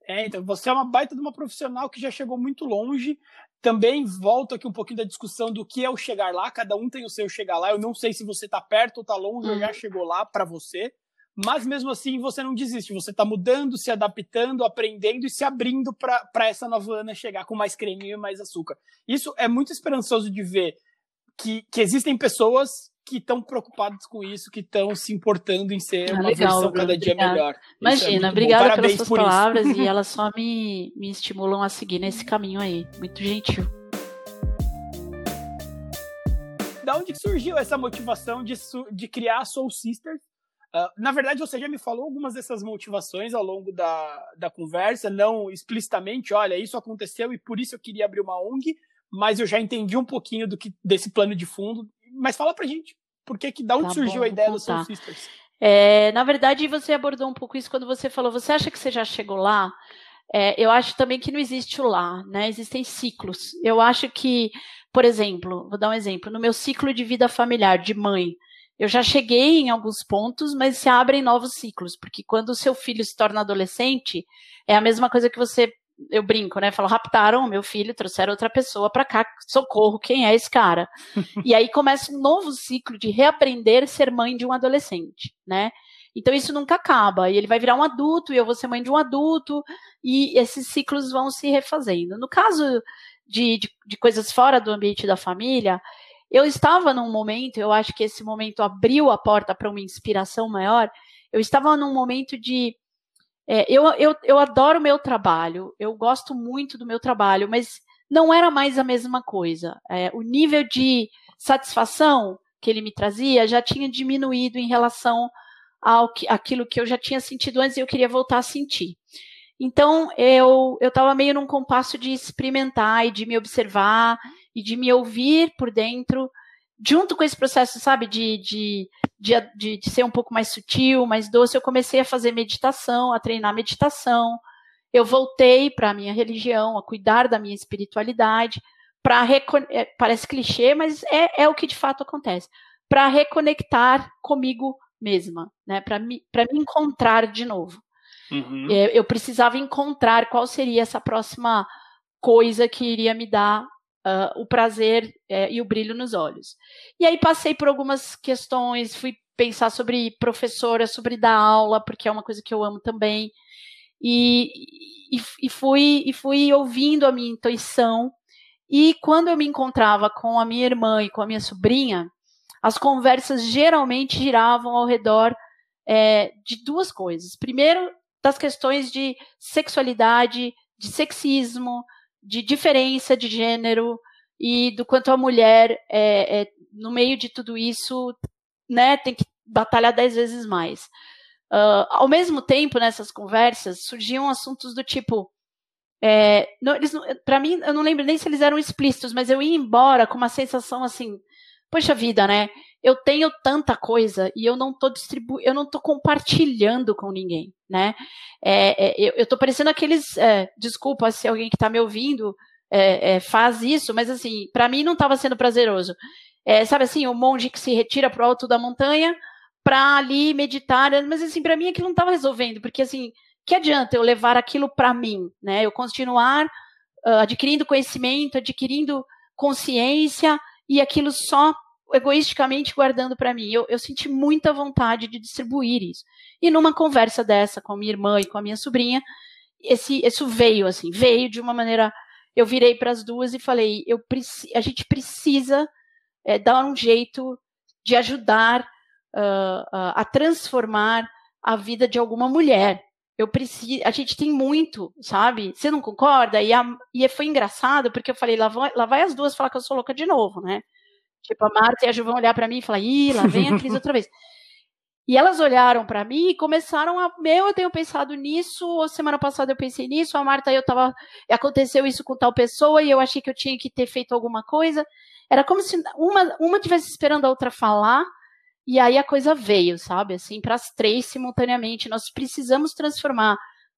é, então, você é uma baita de uma profissional que já chegou muito longe. Também volto aqui um pouquinho da discussão do que é o chegar lá. Cada um tem o seu chegar lá. Eu não sei se você está perto ou está longe, ou já uhum. chegou lá para você. Mas mesmo assim, você não desiste. Você está mudando, se adaptando, aprendendo e se abrindo para essa nova Ana chegar com mais creme e mais açúcar. Isso é muito esperançoso de ver que, que existem pessoas que estão preocupados com isso, que estão se importando em ser ah, uma legal, versão cada dia obrigada. melhor. É Imagina, é obrigada pelas suas palavras e elas só me, me estimulam a seguir nesse caminho aí. Muito gentil. Da onde surgiu essa motivação de, de criar a Soul Sisters? Uh, na verdade, você já me falou algumas dessas motivações ao longo da, da conversa, não explicitamente, olha, isso aconteceu e por isso eu queria abrir uma ONG, mas eu já entendi um pouquinho do que desse plano de fundo mas fala pra gente, por que, que da onde tá surgiu bom, a ideia do Soul Sisters? É, na verdade, você abordou um pouco isso quando você falou, você acha que você já chegou lá? É, eu acho também que não existe o lá, né? Existem ciclos. Eu acho que, por exemplo, vou dar um exemplo, no meu ciclo de vida familiar, de mãe, eu já cheguei em alguns pontos, mas se abrem novos ciclos, porque quando o seu filho se torna adolescente, é a mesma coisa que você eu brinco, né? Falo, raptaram o meu filho, trouxeram outra pessoa para cá, socorro, quem é esse cara? e aí começa um novo ciclo de reaprender ser mãe de um adolescente, né? Então isso nunca acaba. E ele vai virar um adulto, e eu vou ser mãe de um adulto, e esses ciclos vão se refazendo. No caso de, de, de coisas fora do ambiente da família, eu estava num momento, eu acho que esse momento abriu a porta para uma inspiração maior. Eu estava num momento de é, eu, eu, eu adoro o meu trabalho, eu gosto muito do meu trabalho, mas não era mais a mesma coisa. É, o nível de satisfação que ele me trazia já tinha diminuído em relação ao que, aquilo que eu já tinha sentido antes e eu queria voltar a sentir. Então eu eu estava meio num compasso de experimentar e de me observar e de me ouvir por dentro junto com esse processo, sabe, de, de, de, de, ser um pouco mais sutil, mais doce, eu comecei a fazer meditação, a treinar meditação. Eu voltei para a minha religião, a cuidar da minha espiritualidade, para é, parece clichê, mas é, é o que de fato acontece, para reconectar comigo mesma, né, para me, me encontrar de novo. Uhum. É, eu precisava encontrar qual seria essa próxima coisa que iria me dar uh, o prazer uh, e o brilho nos olhos. E aí passei por algumas questões, fui pensar sobre professora, sobre dar aula, porque é uma coisa que eu amo também. E, e, e, fui, e fui ouvindo a minha intuição. E quando eu me encontrava com a minha irmã e com a minha sobrinha, as conversas geralmente giravam ao redor é, de duas coisas. Primeiro, das questões de sexualidade, de sexismo, de diferença de gênero e do quanto a mulher, é, é, no meio de tudo isso, né, tem que batalhar dez vezes mais. Uh, ao mesmo tempo, nessas conversas, surgiam assuntos do tipo. É, para mim, eu não lembro nem se eles eram explícitos, mas eu ia embora com uma sensação assim: poxa vida, né? Eu tenho tanta coisa e eu não tô distribuindo, eu não tô compartilhando com ninguém. Né? É, é, eu, tô parecendo aqueles, é, desculpa se alguém que está me ouvindo é, é, faz isso, mas assim, para mim não estava sendo prazeroso. É, sabe assim, o monge que se retira pro alto da montanha para ali meditar, mas assim, para mim aquilo não estava resolvendo, porque assim, que adianta eu levar aquilo para mim, né? Eu continuar uh, adquirindo conhecimento, adquirindo consciência e aquilo só egoisticamente guardando para mim. Eu, eu, senti muita vontade de distribuir isso. E numa conversa dessa com a minha irmã e com a minha sobrinha, esse, isso veio assim, veio de uma maneira. Eu virei para as duas e falei: eu a gente precisa é, dar um jeito de ajudar uh, uh, a transformar a vida de alguma mulher. Eu preciso, a gente tem muito, sabe? Você não concorda? E, a, e foi engraçado porque eu falei, lá, vai, lá vai as duas falar que eu sou louca de novo, né? Tipo, a Marta e a Ju vão olhar para mim e falar, ih, lá vem a Cris outra vez. E elas olharam para mim e começaram a, meu, eu tenho pensado nisso, semana passada eu pensei nisso, a Marta eu tava, aconteceu isso com tal pessoa e eu achei que eu tinha que ter feito alguma coisa. Era como se uma uma tivesse esperando a outra falar e aí a coisa veio, sabe? Assim, para as três simultaneamente. Nós precisamos transformar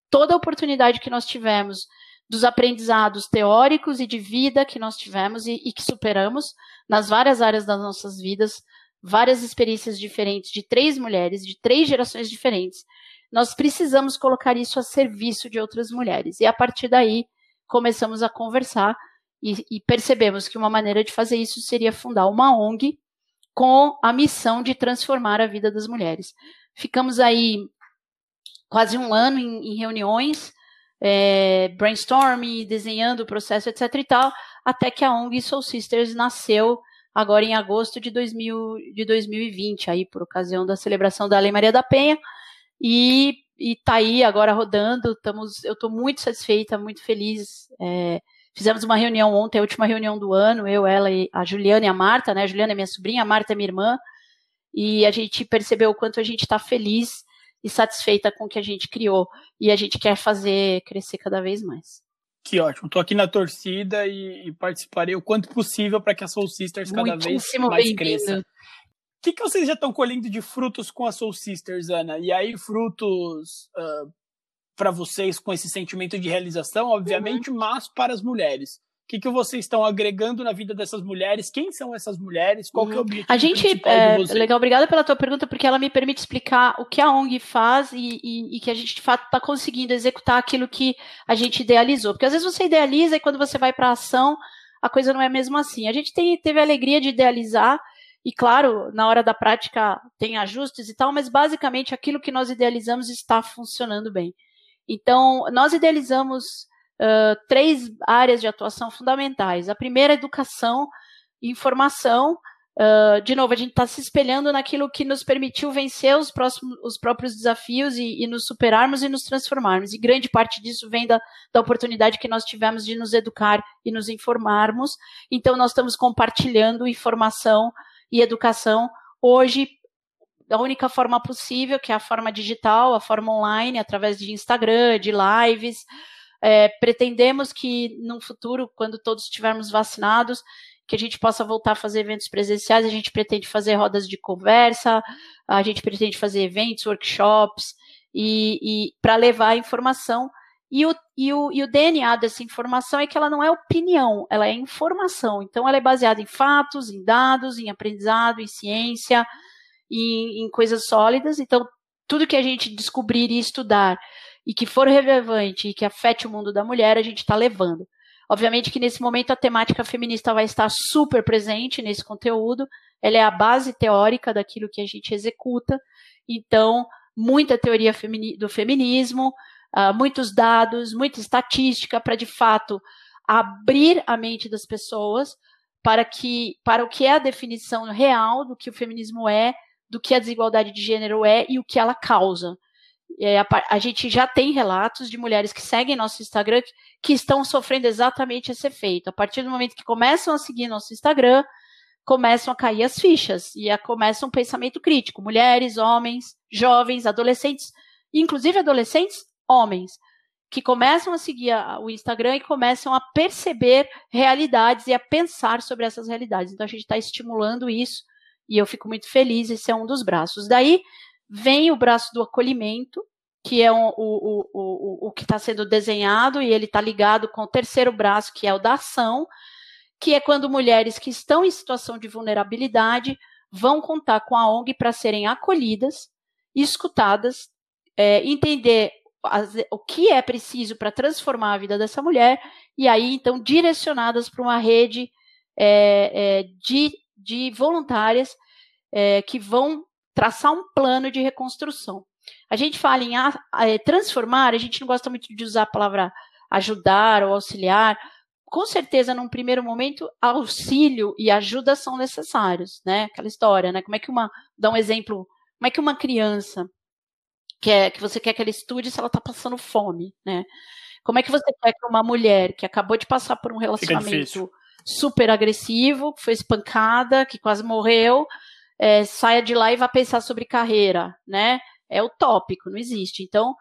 toda a oportunidade que nós tivemos dos aprendizados teóricos e de vida que nós tivemos e, e que superamos nas várias áreas das nossas vidas, várias experiências diferentes de três mulheres, de três gerações diferentes. Nós precisamos colocar isso a serviço de outras mulheres. E a partir daí, começamos a conversar e, e percebemos que uma maneira de fazer isso seria fundar uma ONG com a missão de transformar a vida das mulheres. Ficamos aí quase um ano em, em reuniões, é, brainstorming, desenhando o processo, etc e tal, até que a ONG Soul Sisters nasceu agora em agosto de, 2000, de 2020, aí por ocasião da celebração da Lei Maria da Penha, e está aí agora rodando, estamos, eu estou muito satisfeita, muito feliz, é, Fizemos uma reunião ontem, a última reunião do ano, eu, ela e a Juliana e a Marta, né? A Juliana é minha sobrinha, a Marta é minha irmã, e a gente percebeu o quanto a gente está feliz e satisfeita com o que a gente criou. E a gente quer fazer crescer cada vez mais. Que ótimo. Estou aqui na torcida e, e, participarei o quanto possível para que a Soul Sisters cada vez mais cresça. O que, que vocês já estão colhendo de frutos com a Soul Sisters, Ana? E aí, frutos uh, para vocês com esse sentimento de realização, obviamente, uhum. mas para as mulheres. O que, que vocês estão agregando na vida dessas mulheres? Quem são essas mulheres? Qual uhum. é o uhum. objetivo A gente, é, legal, obrigada pela tua pergunta, porque ela me permite explicar o que a ONG faz e, e, e que a gente, de fato, está conseguindo executar aquilo que a gente idealizou. Porque às vezes você idealiza e quando você vai para a ação, a coisa não é mesmo assim. A gente tem, teve a alegria de idealizar e claro, na hora da prática tem ajustes e tal, mas basicamente aquilo que nós idealizamos está funcionando bem. Então, nós idealizamos três áreas de atuação fundamentais. A primeira educação e informação. Uh, de novo, a gente está se espelhando naquilo que nos permitiu vencer os, próximos, os próprios desafios e, e, nos superarmos e nos transformarmos. E grande parte disso vem da, da oportunidade que nós tivemos de nos educar e nos informarmos. Então, nós estamos compartilhando informação e educação hoje da única forma possível, que é a forma digital, a forma online, através de Instagram, de lives. É, pretendemos que no futuro, quando todos estivermos vacinados, que a gente possa voltar a fazer eventos presenciais, a gente pretende fazer rodas de conversa, a gente pretende fazer eventos, workshops, e, e para levar a informação. E o, e, o, e o DNA dessa informação é que ela não é opinião, ela é informação. Então, ela é baseada em fatos, em dados, em aprendizado, em ciência, em, em coisas sólidas. Então, tudo que a gente descobrir e estudar e que for relevante e que afete o mundo da mulher, a gente está levando. Obviamente que nesse momento a temática feminista vai estar super presente nesse conteúdo, ela é a base teórica daquilo que a gente executa, então, muita teoria do feminismo, uh, muitos dados, muita estatística para de fato abrir a mente das pessoas para que para o que é a definição real do que o feminismo é do que a desigualdade de gênero é e o que ela causa. A, a, gente já tem relatos de mulheres que seguem nosso Instagram que, que, estão sofrendo exatamente esse efeito. A partir do momento que começam a seguir nosso Instagram, começam a cair as fichas e a, começa um pensamento crítico. Mulheres, homens, jovens, adolescentes, inclusive adolescentes, homens, que começam a seguir a, o Instagram e começam a perceber realidades e a pensar sobre essas realidades. Então a gente está estimulando isso e eu fico muito feliz, esse é um dos braços. Daí vem o braço do acolhimento, que é o, o, o, o que está sendo desenhado, e ele está ligado com o terceiro braço, que é o da ação, que é quando mulheres que estão em situação de vulnerabilidade vão contar com a ONG para serem acolhidas, escutadas, é, entender as, o que é preciso para transformar a vida dessa mulher, e aí então direcionadas para uma rede é, é, de, de voluntárias é, que vão traçar um plano de reconstrução. A gente fala em a, a, transformar, a gente não gosta muito de usar a palavra ajudar ou auxiliar. Com certeza, num primeiro momento, auxílio e ajuda são necessários, né? Aquela história, né? Como é que uma, dá um exemplo, como é que uma criança quer, que você quer que ela estude se ela está passando fome, né? Como é que você quer que uma mulher que acabou de passar por um relacionamento super agressivo, que foi espancada, que quase morreu, é, saia de lá e vá pensar sobre carreira, né? É utópico, não existe. Então,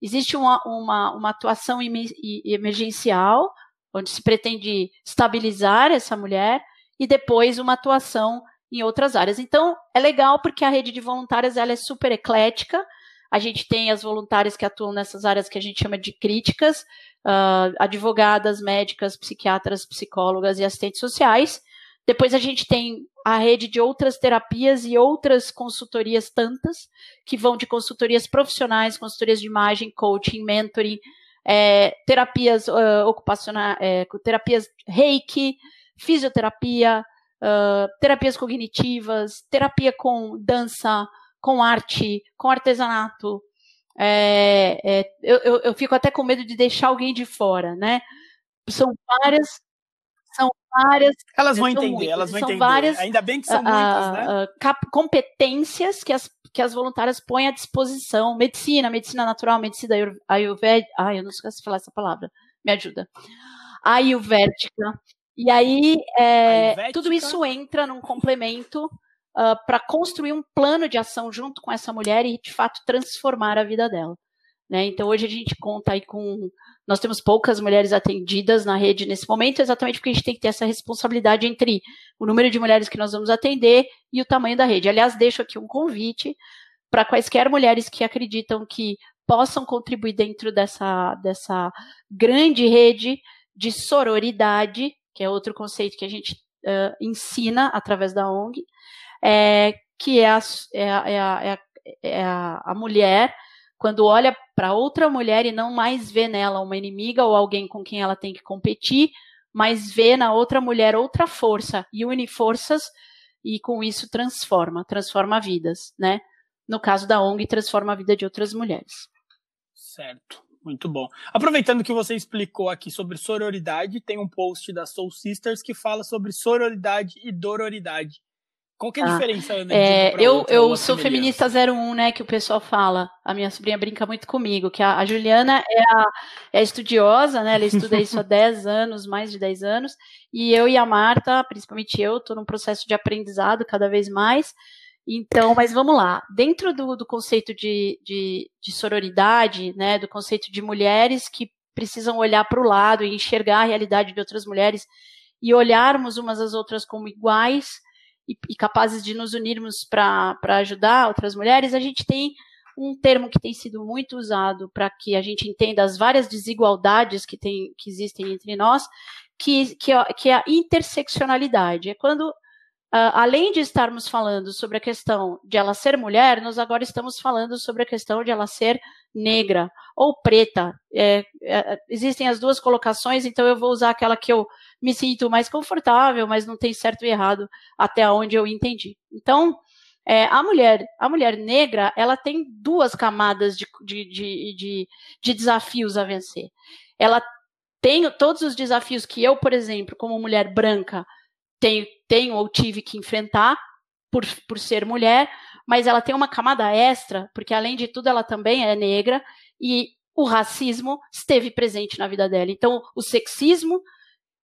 existe uma, uma, uma atuação emergencial, onde se pretende estabilizar essa mulher, e depois uma atuação em outras áreas. Então, é legal porque a rede de voluntárias ela é super eclética. A gente tem as voluntárias que atuam nessas áreas que a gente chama de críticas, uh, advogadas, médicas, psiquiatras, psicólogas e assistentes sociais. Depois a gente tem a rede de outras terapias e outras consultorias tantas, que vão de consultorias profissionais, consultorias de imagem, coaching, mentoring, é, terapias uh, ocupacionais, é, terapias reiki, fisioterapia, uh, terapias cognitivas, terapia com dança, com arte, com artesanato. É, é, eu, eu, fico até com medo de deixar alguém de fora, né? São várias várias. Elas vão entender, muitas, elas vão entender. Várias, Ainda bem que são uh, muitas, né? Uh, competências que as, que as voluntárias põem à disposição. Medicina, medicina natural, medicina ayurvédica. Ai, eu não sei se falar essa palavra. Me ajuda. Ayurvédica. E aí, é, tudo isso entra num complemento uh, para construir um plano de ação junto com essa mulher e, de fato, transformar a vida dela. Né? Então, hoje a gente conta aí com nós temos poucas mulheres atendidas na rede nesse momento, exatamente porque a gente tem que ter essa responsabilidade entre o número de mulheres que nós vamos atender e o tamanho da rede. Aliás, deixo aqui um convite para quaisquer mulheres que acreditam que possam contribuir dentro dessa, dessa grande rede de sororidade, que é outro conceito que a gente uh, ensina através da ONG, é, que é a, é a, é a, é a, a mulher quando olha para outra mulher e não mais vê nela uma inimiga ou alguém com quem ela tem que competir, mas vê na outra mulher outra força e une forças e com isso transforma, transforma vidas, né? No caso da ONG, transforma a vida de outras mulheres. Certo. Muito bom. Aproveitando que você explicou aqui sobre sororidade, tem um post da Soul Sisters que fala sobre sororidade e dororidade. Qual que é a ah, diferença, Ana? É, eu outra, eu sou feminista 01, né, que o pessoal fala. A minha sobrinha brinca muito comigo, que a, a Juliana é a, é estudiosa, né, ela estuda isso há 10 anos, mais de 10 anos, e eu e a Marta, principalmente eu, estou num processo de aprendizado cada vez mais. Então, mas vamos lá. Dentro do, do conceito de, de, de sororidade, né, do conceito de mulheres que precisam olhar para o lado e enxergar a realidade de outras mulheres e olharmos umas às outras como iguais, e, e capazes de nos unirmos para ajudar outras mulheres, a gente tem um termo que tem sido muito usado para que a gente entenda as várias desigualdades que, tem, que existem entre nós, que, que, que é a interseccionalidade. É quando Uh, além de estarmos falando sobre a questão de ela ser mulher, nós agora estamos falando sobre a questão de ela ser negra ou preta. É, é, existem as duas colocações, então eu vou usar aquela que eu me sinto mais confortável, mas não tem certo e errado até onde eu entendi. Então, é, a mulher, a mulher negra, ela tem duas camadas de, de, de, de, de desafios a vencer. Ela tem todos os desafios que eu, por exemplo, como mulher branca, tenho, tenho ou tive que enfrentar por, por ser mulher, mas ela tem uma camada extra, porque além de tudo ela também é negra e o racismo esteve presente na vida dela. Então, o sexismo,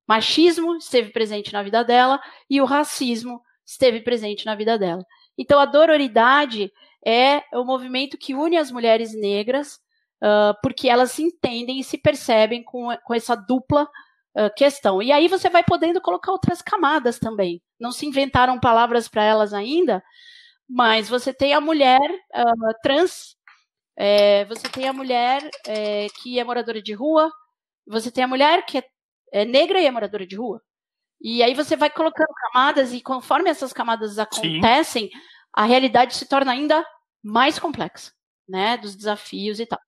machismo esteve presente na vida dela e o racismo esteve presente na vida dela. Então, a dororidade é o movimento que une as mulheres negras, uh, porque elas se entendem e se percebem com, com essa dupla questão. E aí você vai podendo colocar outras camadas também. Não se inventaram palavras para elas ainda, mas você tem a mulher uh, trans é, você tem a mulher é, que é moradora de rua, você tem a mulher que é, é, negra e é moradora de rua. E aí você vai colocando camadas, e conforme essas camadas acontecem, Sim. a realidade se torna ainda mais complexa, né? Dos desafios e tal.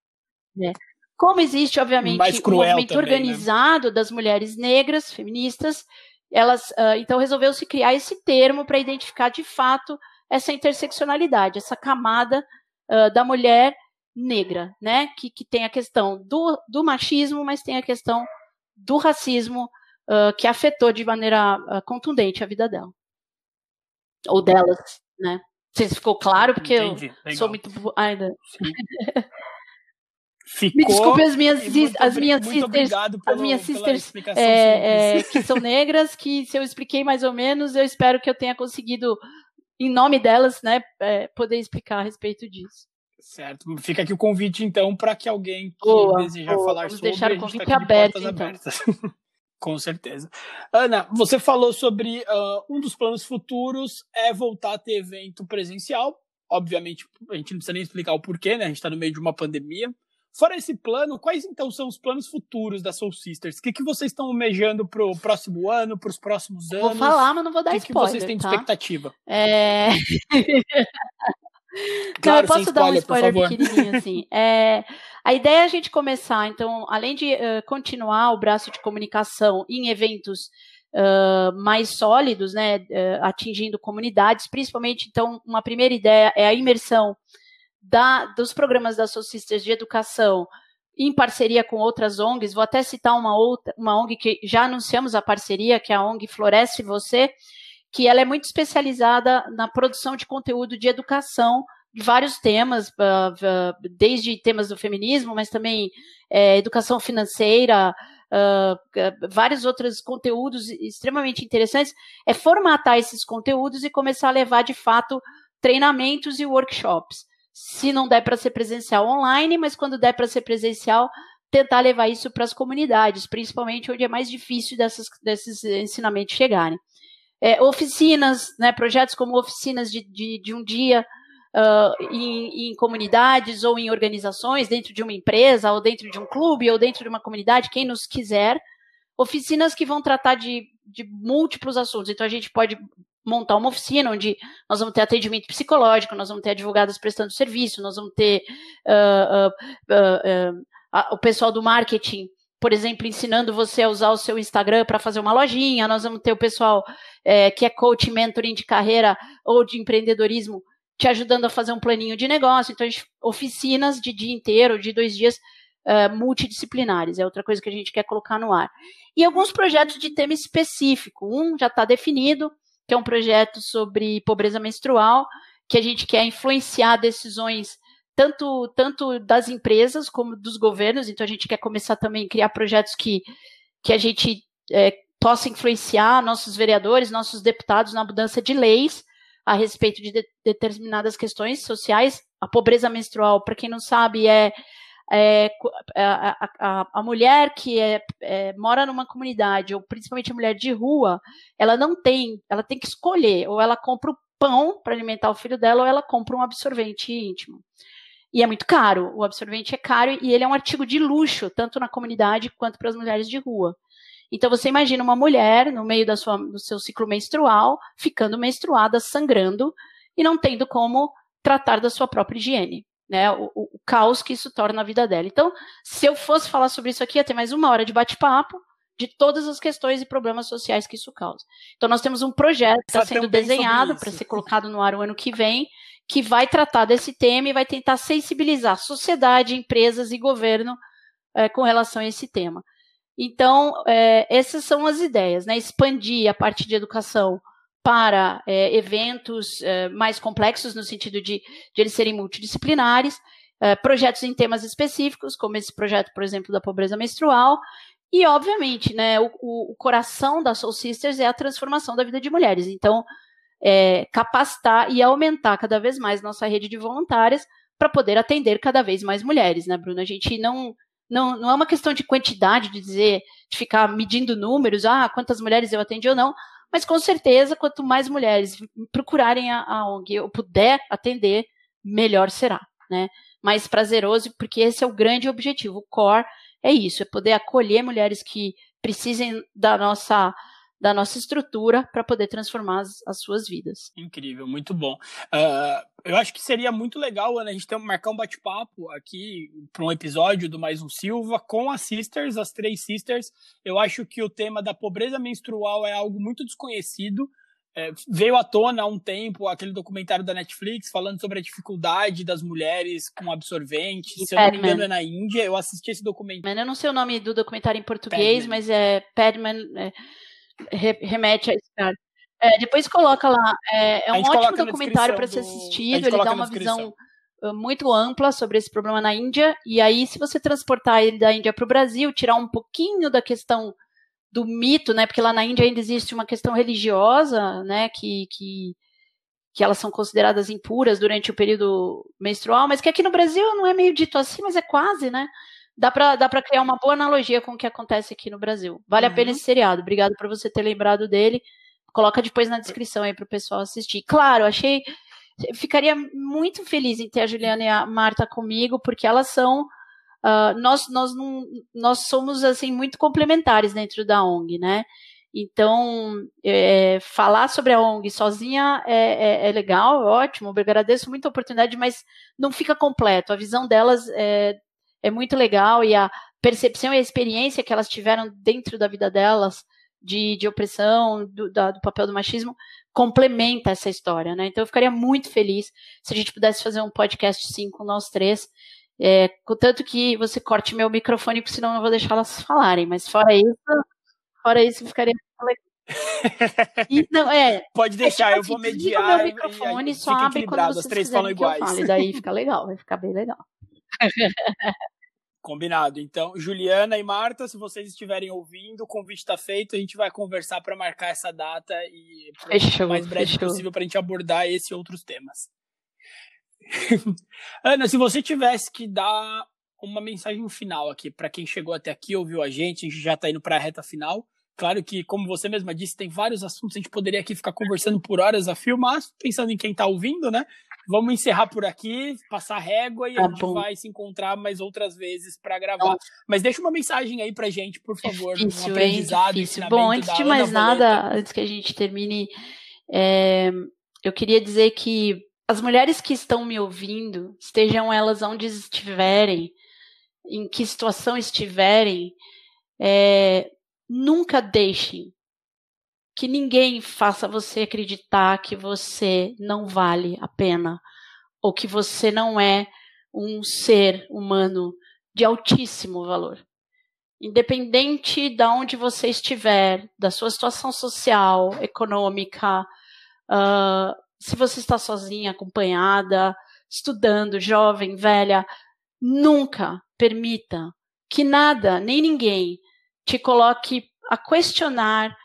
É. Como existe, obviamente, um movimento também, né? organizado né? das mulheres negras, feministas, elas uh, então resolveu se criar esse termo para identificar de fato essa interseccionalidade, essa camada uh, da mulher negra, né? Que, que tem a questão do, do machismo, mas tem a questão do racismo uh, que afetou de maneira contundente a vida dela. Ou delas, né? Não sei se ficou claro, porque Entendi. eu Legal. sou muito. Ainda. Ficou, Me desculpe as minhas, as minhas sisters, pelo, as minhas sisters é, é, que são negras, que se eu expliquei mais ou menos, eu espero que eu tenha conseguido, em nome delas, né, é, poder explicar a respeito disso. Certo. Fica aqui o convite, então, para que alguém que boa, desejar boa. falar Vamos sobre, deixar o convite tá aberto, então. Com certeza. Ana, você falou sobre uh, um dos planos futuros é voltar a ter evento presencial. Obviamente, a gente não precisa nem explicar o porquê, né? A gente está no meio de uma pandemia. Fora esse plano, quais então são os planos futuros da Soul Sisters? O que, que vocês estão almejando para o próximo ano, para os próximos anos? Vou falar, mas não vou dar que spoiler. O que vocês têm de tá? expectativa? É... Claro, então, eu posso dar um spoiler pequenininho, assim. É, a ideia é a gente começar, então, além de uh, continuar o braço de comunicação em eventos uh, mais sólidos, né, uh, atingindo comunidades, principalmente, então, uma primeira ideia é a imersão da, dos programas da Soul Sisters de educação em parceria com outras ONGs. Vou até citar uma outra, uma ONG que já anunciamos a parceria, que é a ONG Floresce Você, que ela é muito especializada na produção de conteúdo de educação de vários temas, ah, desde temas do feminismo, mas também é, educação financeira, uh, vários outros conteúdos extremamente interessantes, é formatar esses conteúdos e começar a levar de fato treinamentos e workshops. Se não der para ser presencial online, mas quando der para ser presencial, tentar levar isso para as comunidades, principalmente onde é mais difícil dessas, desses ensinamentos chegarem. É, oficinas, né, projetos como oficinas de, de, de um dia uh, em, em, comunidades ou em organizações, dentro de uma empresa, ou dentro de um clube, ou dentro de uma comunidade, quem nos quiser. Oficinas que vão tratar de, de múltiplos assuntos. Então, a gente pode montar uma oficina onde nós vamos ter atendimento psicológico, nós vamos ter advogadas prestando serviço, nós vamos ter uh, uh, o pessoal do marketing por exemplo, ensinando você a usar o seu Instagram para fazer uma lojinha. Nós vamos ter o pessoal é, que é coach, mentoring de carreira ou de empreendedorismo te ajudando a fazer um planinho de negócio. Então, gente, oficinas de dia inteiro, de dois dias, uh, multidisciplinares. É outra coisa que a gente quer colocar no ar. E alguns projetos de tema específico. Um já está definido, que é um projeto sobre pobreza menstrual, que a gente quer influenciar decisões tanto, tanto das empresas como dos governos. Então, a gente quer começar também a criar projetos que, que a gente é, possa influenciar nossos vereadores, nossos deputados na mudança de leis a respeito de, de determinadas questões sociais. A pobreza menstrual, para quem não sabe, é, é a, a, a, mulher que é, é, mora numa comunidade, ou principalmente a mulher de rua, ela não tem, ela tem que escolher, ou ela compra o pão para alimentar o filho dela, ou ela compra um absorvente íntimo. E é muito caro. O absorvente é caro e ele é um artigo de luxo, tanto na comunidade quanto para as mulheres de rua. Então você imagina uma mulher no meio da sua, do seu ciclo menstrual, ficando menstruada, sangrando e não tendo como tratar da sua própria higiene. Né, o, o, caos que isso torna na vida dela. Então, se eu fosse falar sobre isso aqui, ia ter mais uma hora de bate-papo de todas as questões e problemas sociais que isso causa. Então, nós temos um projeto que está sendo desenhado para ser colocado no ar o ano que vem, que vai tratar desse tema e vai tentar sensibilizar sociedade, empresas e governo é, com relação a esse tema. Então, é, essas são as ideias, né? Expandir a parte de educação para é, eventos é, mais complexos, no sentido de, de eles serem multidisciplinares, é, projetos em temas específicos, como esse projeto, por exemplo, da pobreza menstrual, e, obviamente, né, o, o, coração da Soul Sisters é a transformação da vida de mulheres. Então, é, capacitar e aumentar cada vez mais nossa rede de voluntárias para poder atender cada vez mais mulheres, né, Bruna? A gente não, não, não é uma questão de quantidade, de dizer, de ficar medindo números, ah, quantas mulheres eu atendi ou não, mas com certeza, quanto mais mulheres procurarem a, a ONG eu puder atender, melhor será, né? mais prazeroso, porque esse é o grande objetivo. O core é isso, é poder acolher mulheres que precisem da nossa da nossa estrutura para poder transformar as, as, suas vidas. Incrível, muito bom. Uh, eu acho que seria muito legal, Ana, a gente ter, marcar um bate-papo aqui para um episódio do Mais um Silva com as sisters, as três sisters. Eu acho que o tema da pobreza menstrual é algo muito desconhecido. É, veio à tona há um tempo aquele documentário da Netflix falando sobre a dificuldade das mulheres com absorvente. E Se eu não me engano, é na Índia. Eu assisti esse documentário. Eu não sei o nome do documentário em português, Padman. mas é Padman. É remete a esse cara. É, depois coloca lá. É, é um ótimo documentário para ser assistido. Ele dá uma visão muito ampla sobre esse problema na Índia. E aí, se você transportar ele da Índia para o Brasil, tirar um pouquinho da questão do mito, né? Porque lá na Índia ainda existe uma questão religiosa, né? Que, que, que elas são consideradas impuras durante o período menstrual, mas que aqui no Brasil não é meio dito assim, mas é quase, né? Dá para dá pra criar uma boa analogia com o que acontece aqui no Brasil. Vale uhum. a pena uhum. esse seriado. Obrigado por você ter lembrado dele. Coloca depois na descrição aí para o pessoal assistir. Claro, achei. Ficaria muito feliz em ter a Juliana e a Marta comigo, porque elas são. Uh, nós, nós, não, nós somos assim muito complementares dentro da ONG, né? Então, é, falar sobre a ONG sozinha é, é, é legal, ótimo, agradeço muito a oportunidade, mas não fica completo. A visão delas é, é muito legal e a percepção e a experiência que elas tiveram dentro da vida delas de, de opressão, do, da, do papel do machismo, complementa essa história, né? Então eu ficaria muito feliz se a gente pudesse fazer um podcast sim com nós três, é, contanto que você corte meu microfone, porque senão eu não vou deixar elas falarem, mas fora isso, fora isso ficaria legal. E, não, é, Pode deixar, é, tipo, eu vou mediar. O meu microfone e, só abre quando vocês as três falam iguais. Falo, e daí fica legal, vai ficar bem legal. Combinado. Então, Juliana e Marta, se vocês estiverem ouvindo, o convite está feito. A gente vai conversar para marcar essa data e fechou, o mais breve fechou. possível para a gente abordar esse e outros temas. Ana, se você tivesse que dar uma mensagem final aqui para quem chegou até aqui, ouviu a gente, a gente já está indo para a reta final. Claro que, como você mesma disse, tem vários assuntos, a gente poderia aqui ficar conversando por horas a fio, mas pensando em quem está ouvindo, né? Vamos encerrar por aqui, passar régua e tá a gente bom. vai se encontrar mais outras vezes para gravar. Mas deixa uma mensagem aí pra gente, por favor. Difícil, um aprendizado, hein? Difícil. Bom, antes de mais nada, antes que a gente termine, é, eu queria dizer que as mulheres que estão me ouvindo, estejam elas onde estiverem, em que situação estiverem, é, nunca deixem que ninguém faça você acreditar que você não vale a pena ou que você não é um ser humano de altíssimo valor. Independente de onde você estiver, da sua situação social, econômica, uh, se você está sozinha, acompanhada, estudando, jovem, velha, nunca permita que nada, nem ninguém, te coloque a questionar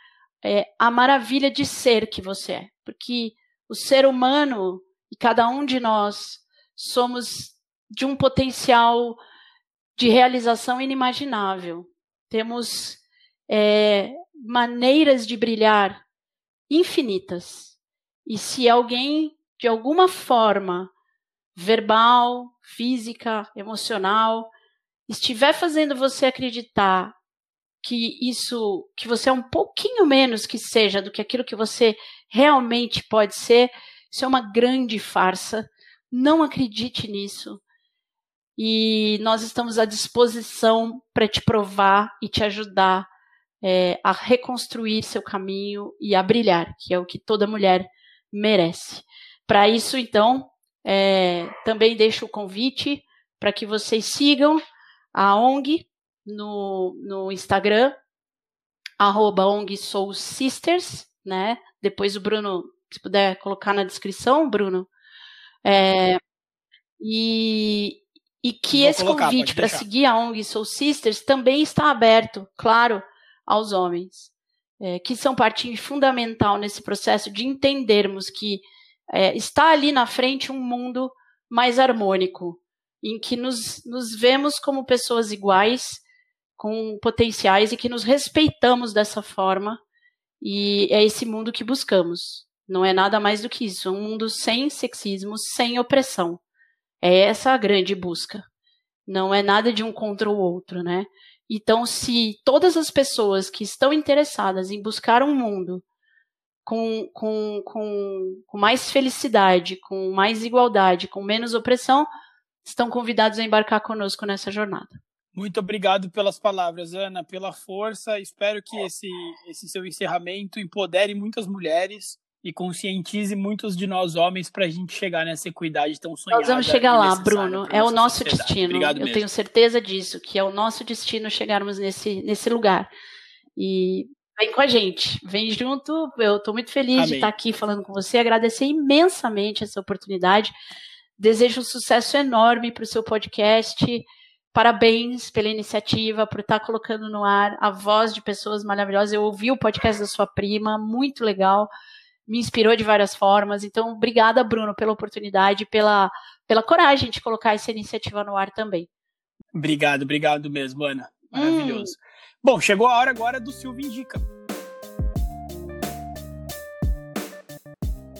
é, a maravilha de ser que você é. Porque o ser humano e cada um de nós somos de um potencial de realização inimaginável. Temos é, maneiras de brilhar infinitas. E se alguém, de alguma forma, verbal, física, emocional, estiver fazendo você acreditar que isso, que você é um pouquinho menos que seja do que aquilo que você realmente pode ser, isso é uma grande farsa. Não acredite nisso. E nós estamos à disposição para te provar e te ajudar é, a reconstruir seu caminho e a brilhar, que é o que toda mulher merece. Para isso, então, é, também deixo o convite para que vocês sigam a ONG no, no Instagram, arroba ONG Soul Sisters, né? Depois o Bruno, se puder colocar na descrição, Bruno. É, e, e que Vou esse colocar, convite para seguir a ONG Soul Sisters também está aberto, claro, aos homens, é, que são parte fundamental nesse processo de entendermos que é, está ali na frente um mundo mais harmônico, em que nos, nos vemos como pessoas iguais, com potenciais e que nos respeitamos dessa forma. E é esse mundo que buscamos. Não é nada mais do que isso. Um mundo sem sexismo, sem opressão. É essa a grande busca. Não é nada de um contra o outro, né? Então, se todas as pessoas que estão interessadas em buscar um mundo com, com, com, com mais felicidade, com mais igualdade, com menos opressão, estão convidados a embarcar conosco nessa jornada. Muito obrigado pelas palavras, Ana, pela força. Espero que esse, esse seu encerramento empodere muitas mulheres e conscientize muitos de nós homens para a gente chegar nessa equidade tão sonhada. Nós vamos chegar lá, Bruno. É o nosso sociedade. destino. Obrigado Eu mesmo. tenho certeza disso, que é o nosso destino chegarmos nesse, nesse lugar. E vem com a gente, vem junto. Eu estou muito feliz Amém. de estar aqui falando com você, agradecer imensamente essa oportunidade. Desejo um sucesso enorme para o seu podcast. Parabéns pela iniciativa, por estar colocando no ar a voz de pessoas maravilhosas. Eu ouvi o podcast da sua prima, muito legal me inspirou de várias formas. Então, obrigada, Bruno, pela oportunidade, pela, pela coragem de colocar essa iniciativa no ar também. Obrigado, obrigado mesmo, Ana. Maravilhoso. Hum. Bom, chegou a hora agora do Silvio Indica.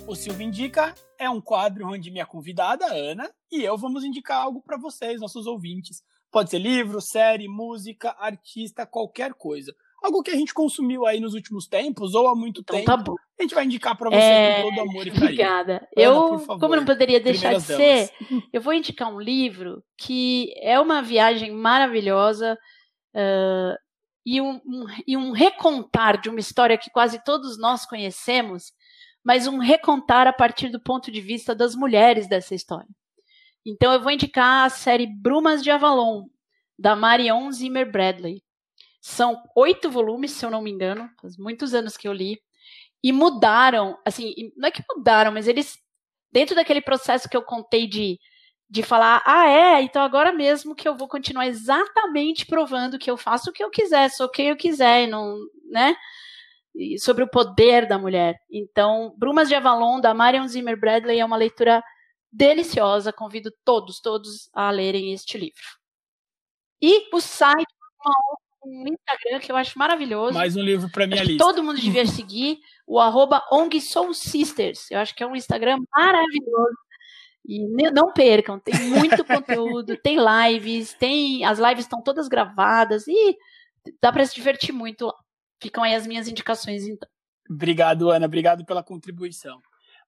O Silvio Indica é um quadro onde minha convidada, Ana, e eu vamos indicar algo para vocês, nossos ouvintes. Pode ser livro, série, música, artista, qualquer coisa algo que a gente consumiu aí nos últimos tempos ou há muito então, tempo. Tá bom. A gente vai indicar para você é... com todo amor e carinho. Obrigada. Ana, eu, como não poderia deixar de ser, eu vou indicar um livro que é uma viagem maravilhosa uh, e, um, um, e um recontar de uma história que quase todos nós conhecemos, mas um recontar a partir do ponto de vista das mulheres dessa história. Então eu vou indicar a série Brumas de Avalon, da Marion Zimmer Bradley. São oito volumes, se eu não me engano, faz muitos anos que eu li. E mudaram, assim, não é que mudaram, mas eles, dentro daquele processo que eu contei de, de falar, ah, é, então agora mesmo que eu vou continuar exatamente provando que eu faço o que eu quiser, sou quem eu quiser, não, né? Sobre o poder da mulher. Então, Brumas de Avalon, da Marion Zimmer Bradley, é uma leitura deliciosa. Convido todos, todos a lerem este livro. E o site um Instagram que eu acho maravilhoso. Mais um livro para minha lista. Todo mundo devia seguir o arroba ONG Soul Sisters. Eu acho que é um Instagram maravilhoso. E não percam, tem muito conteúdo, tem lives, tem as lives estão todas gravadas e dá para se divertir muito lá. Ficam aí as minhas indicações então. Obrigado, Ana, obrigado pela contribuição.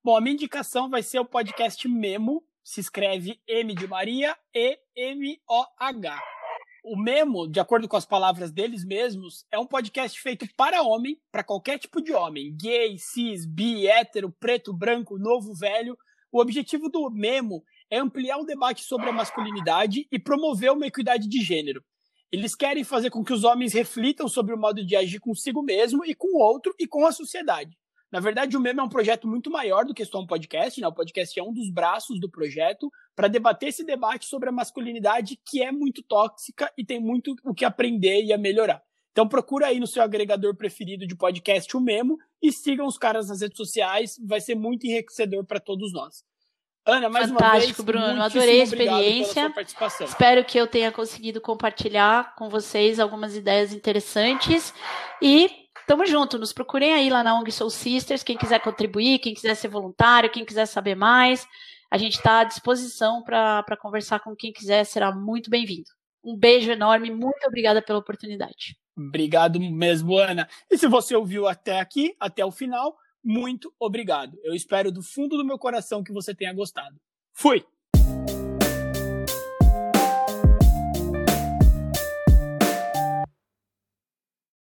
Bom, a minha indicação vai ser o podcast Memo, se escreve M de Maria e M O H o Memo, de acordo com as palavras deles mesmos, é um podcast feito para homem, para qualquer tipo de homem, gay, cis, bi, hétero, preto, branco, novo, velho. O objetivo do Memo é ampliar o debate sobre a masculinidade e promover uma equidade de gênero. Eles querem fazer com que os homens reflitam sobre o modo de agir consigo mesmo e com o outro e com a sociedade. Na verdade, o Memo é um projeto muito maior do que só um podcast, né? O podcast é um dos braços do projeto para debater esse debate sobre a masculinidade que é muito tóxica e tem muito o que aprender e a melhorar. Então procura aí no seu agregador preferido de podcast o Memo e sigam os caras nas redes sociais, vai ser muito enriquecedor para todos nós. Ana, mais Fantástico, uma vez, Bruno. Adorei a experiência. Espero que eu tenha conseguido compartilhar com vocês algumas ideias interessantes e Tamo junto, nos procurem aí lá na ONG Soul Sisters, quem quiser contribuir, quem quiser ser voluntário, quem quiser saber mais. A gente está à disposição para conversar com quem quiser, será muito bem-vindo. Um beijo enorme, muito obrigada pela oportunidade. Obrigado mesmo, Ana. E se você ouviu até aqui, até o final, muito obrigado. Eu espero do fundo do meu coração que você tenha gostado. Fui!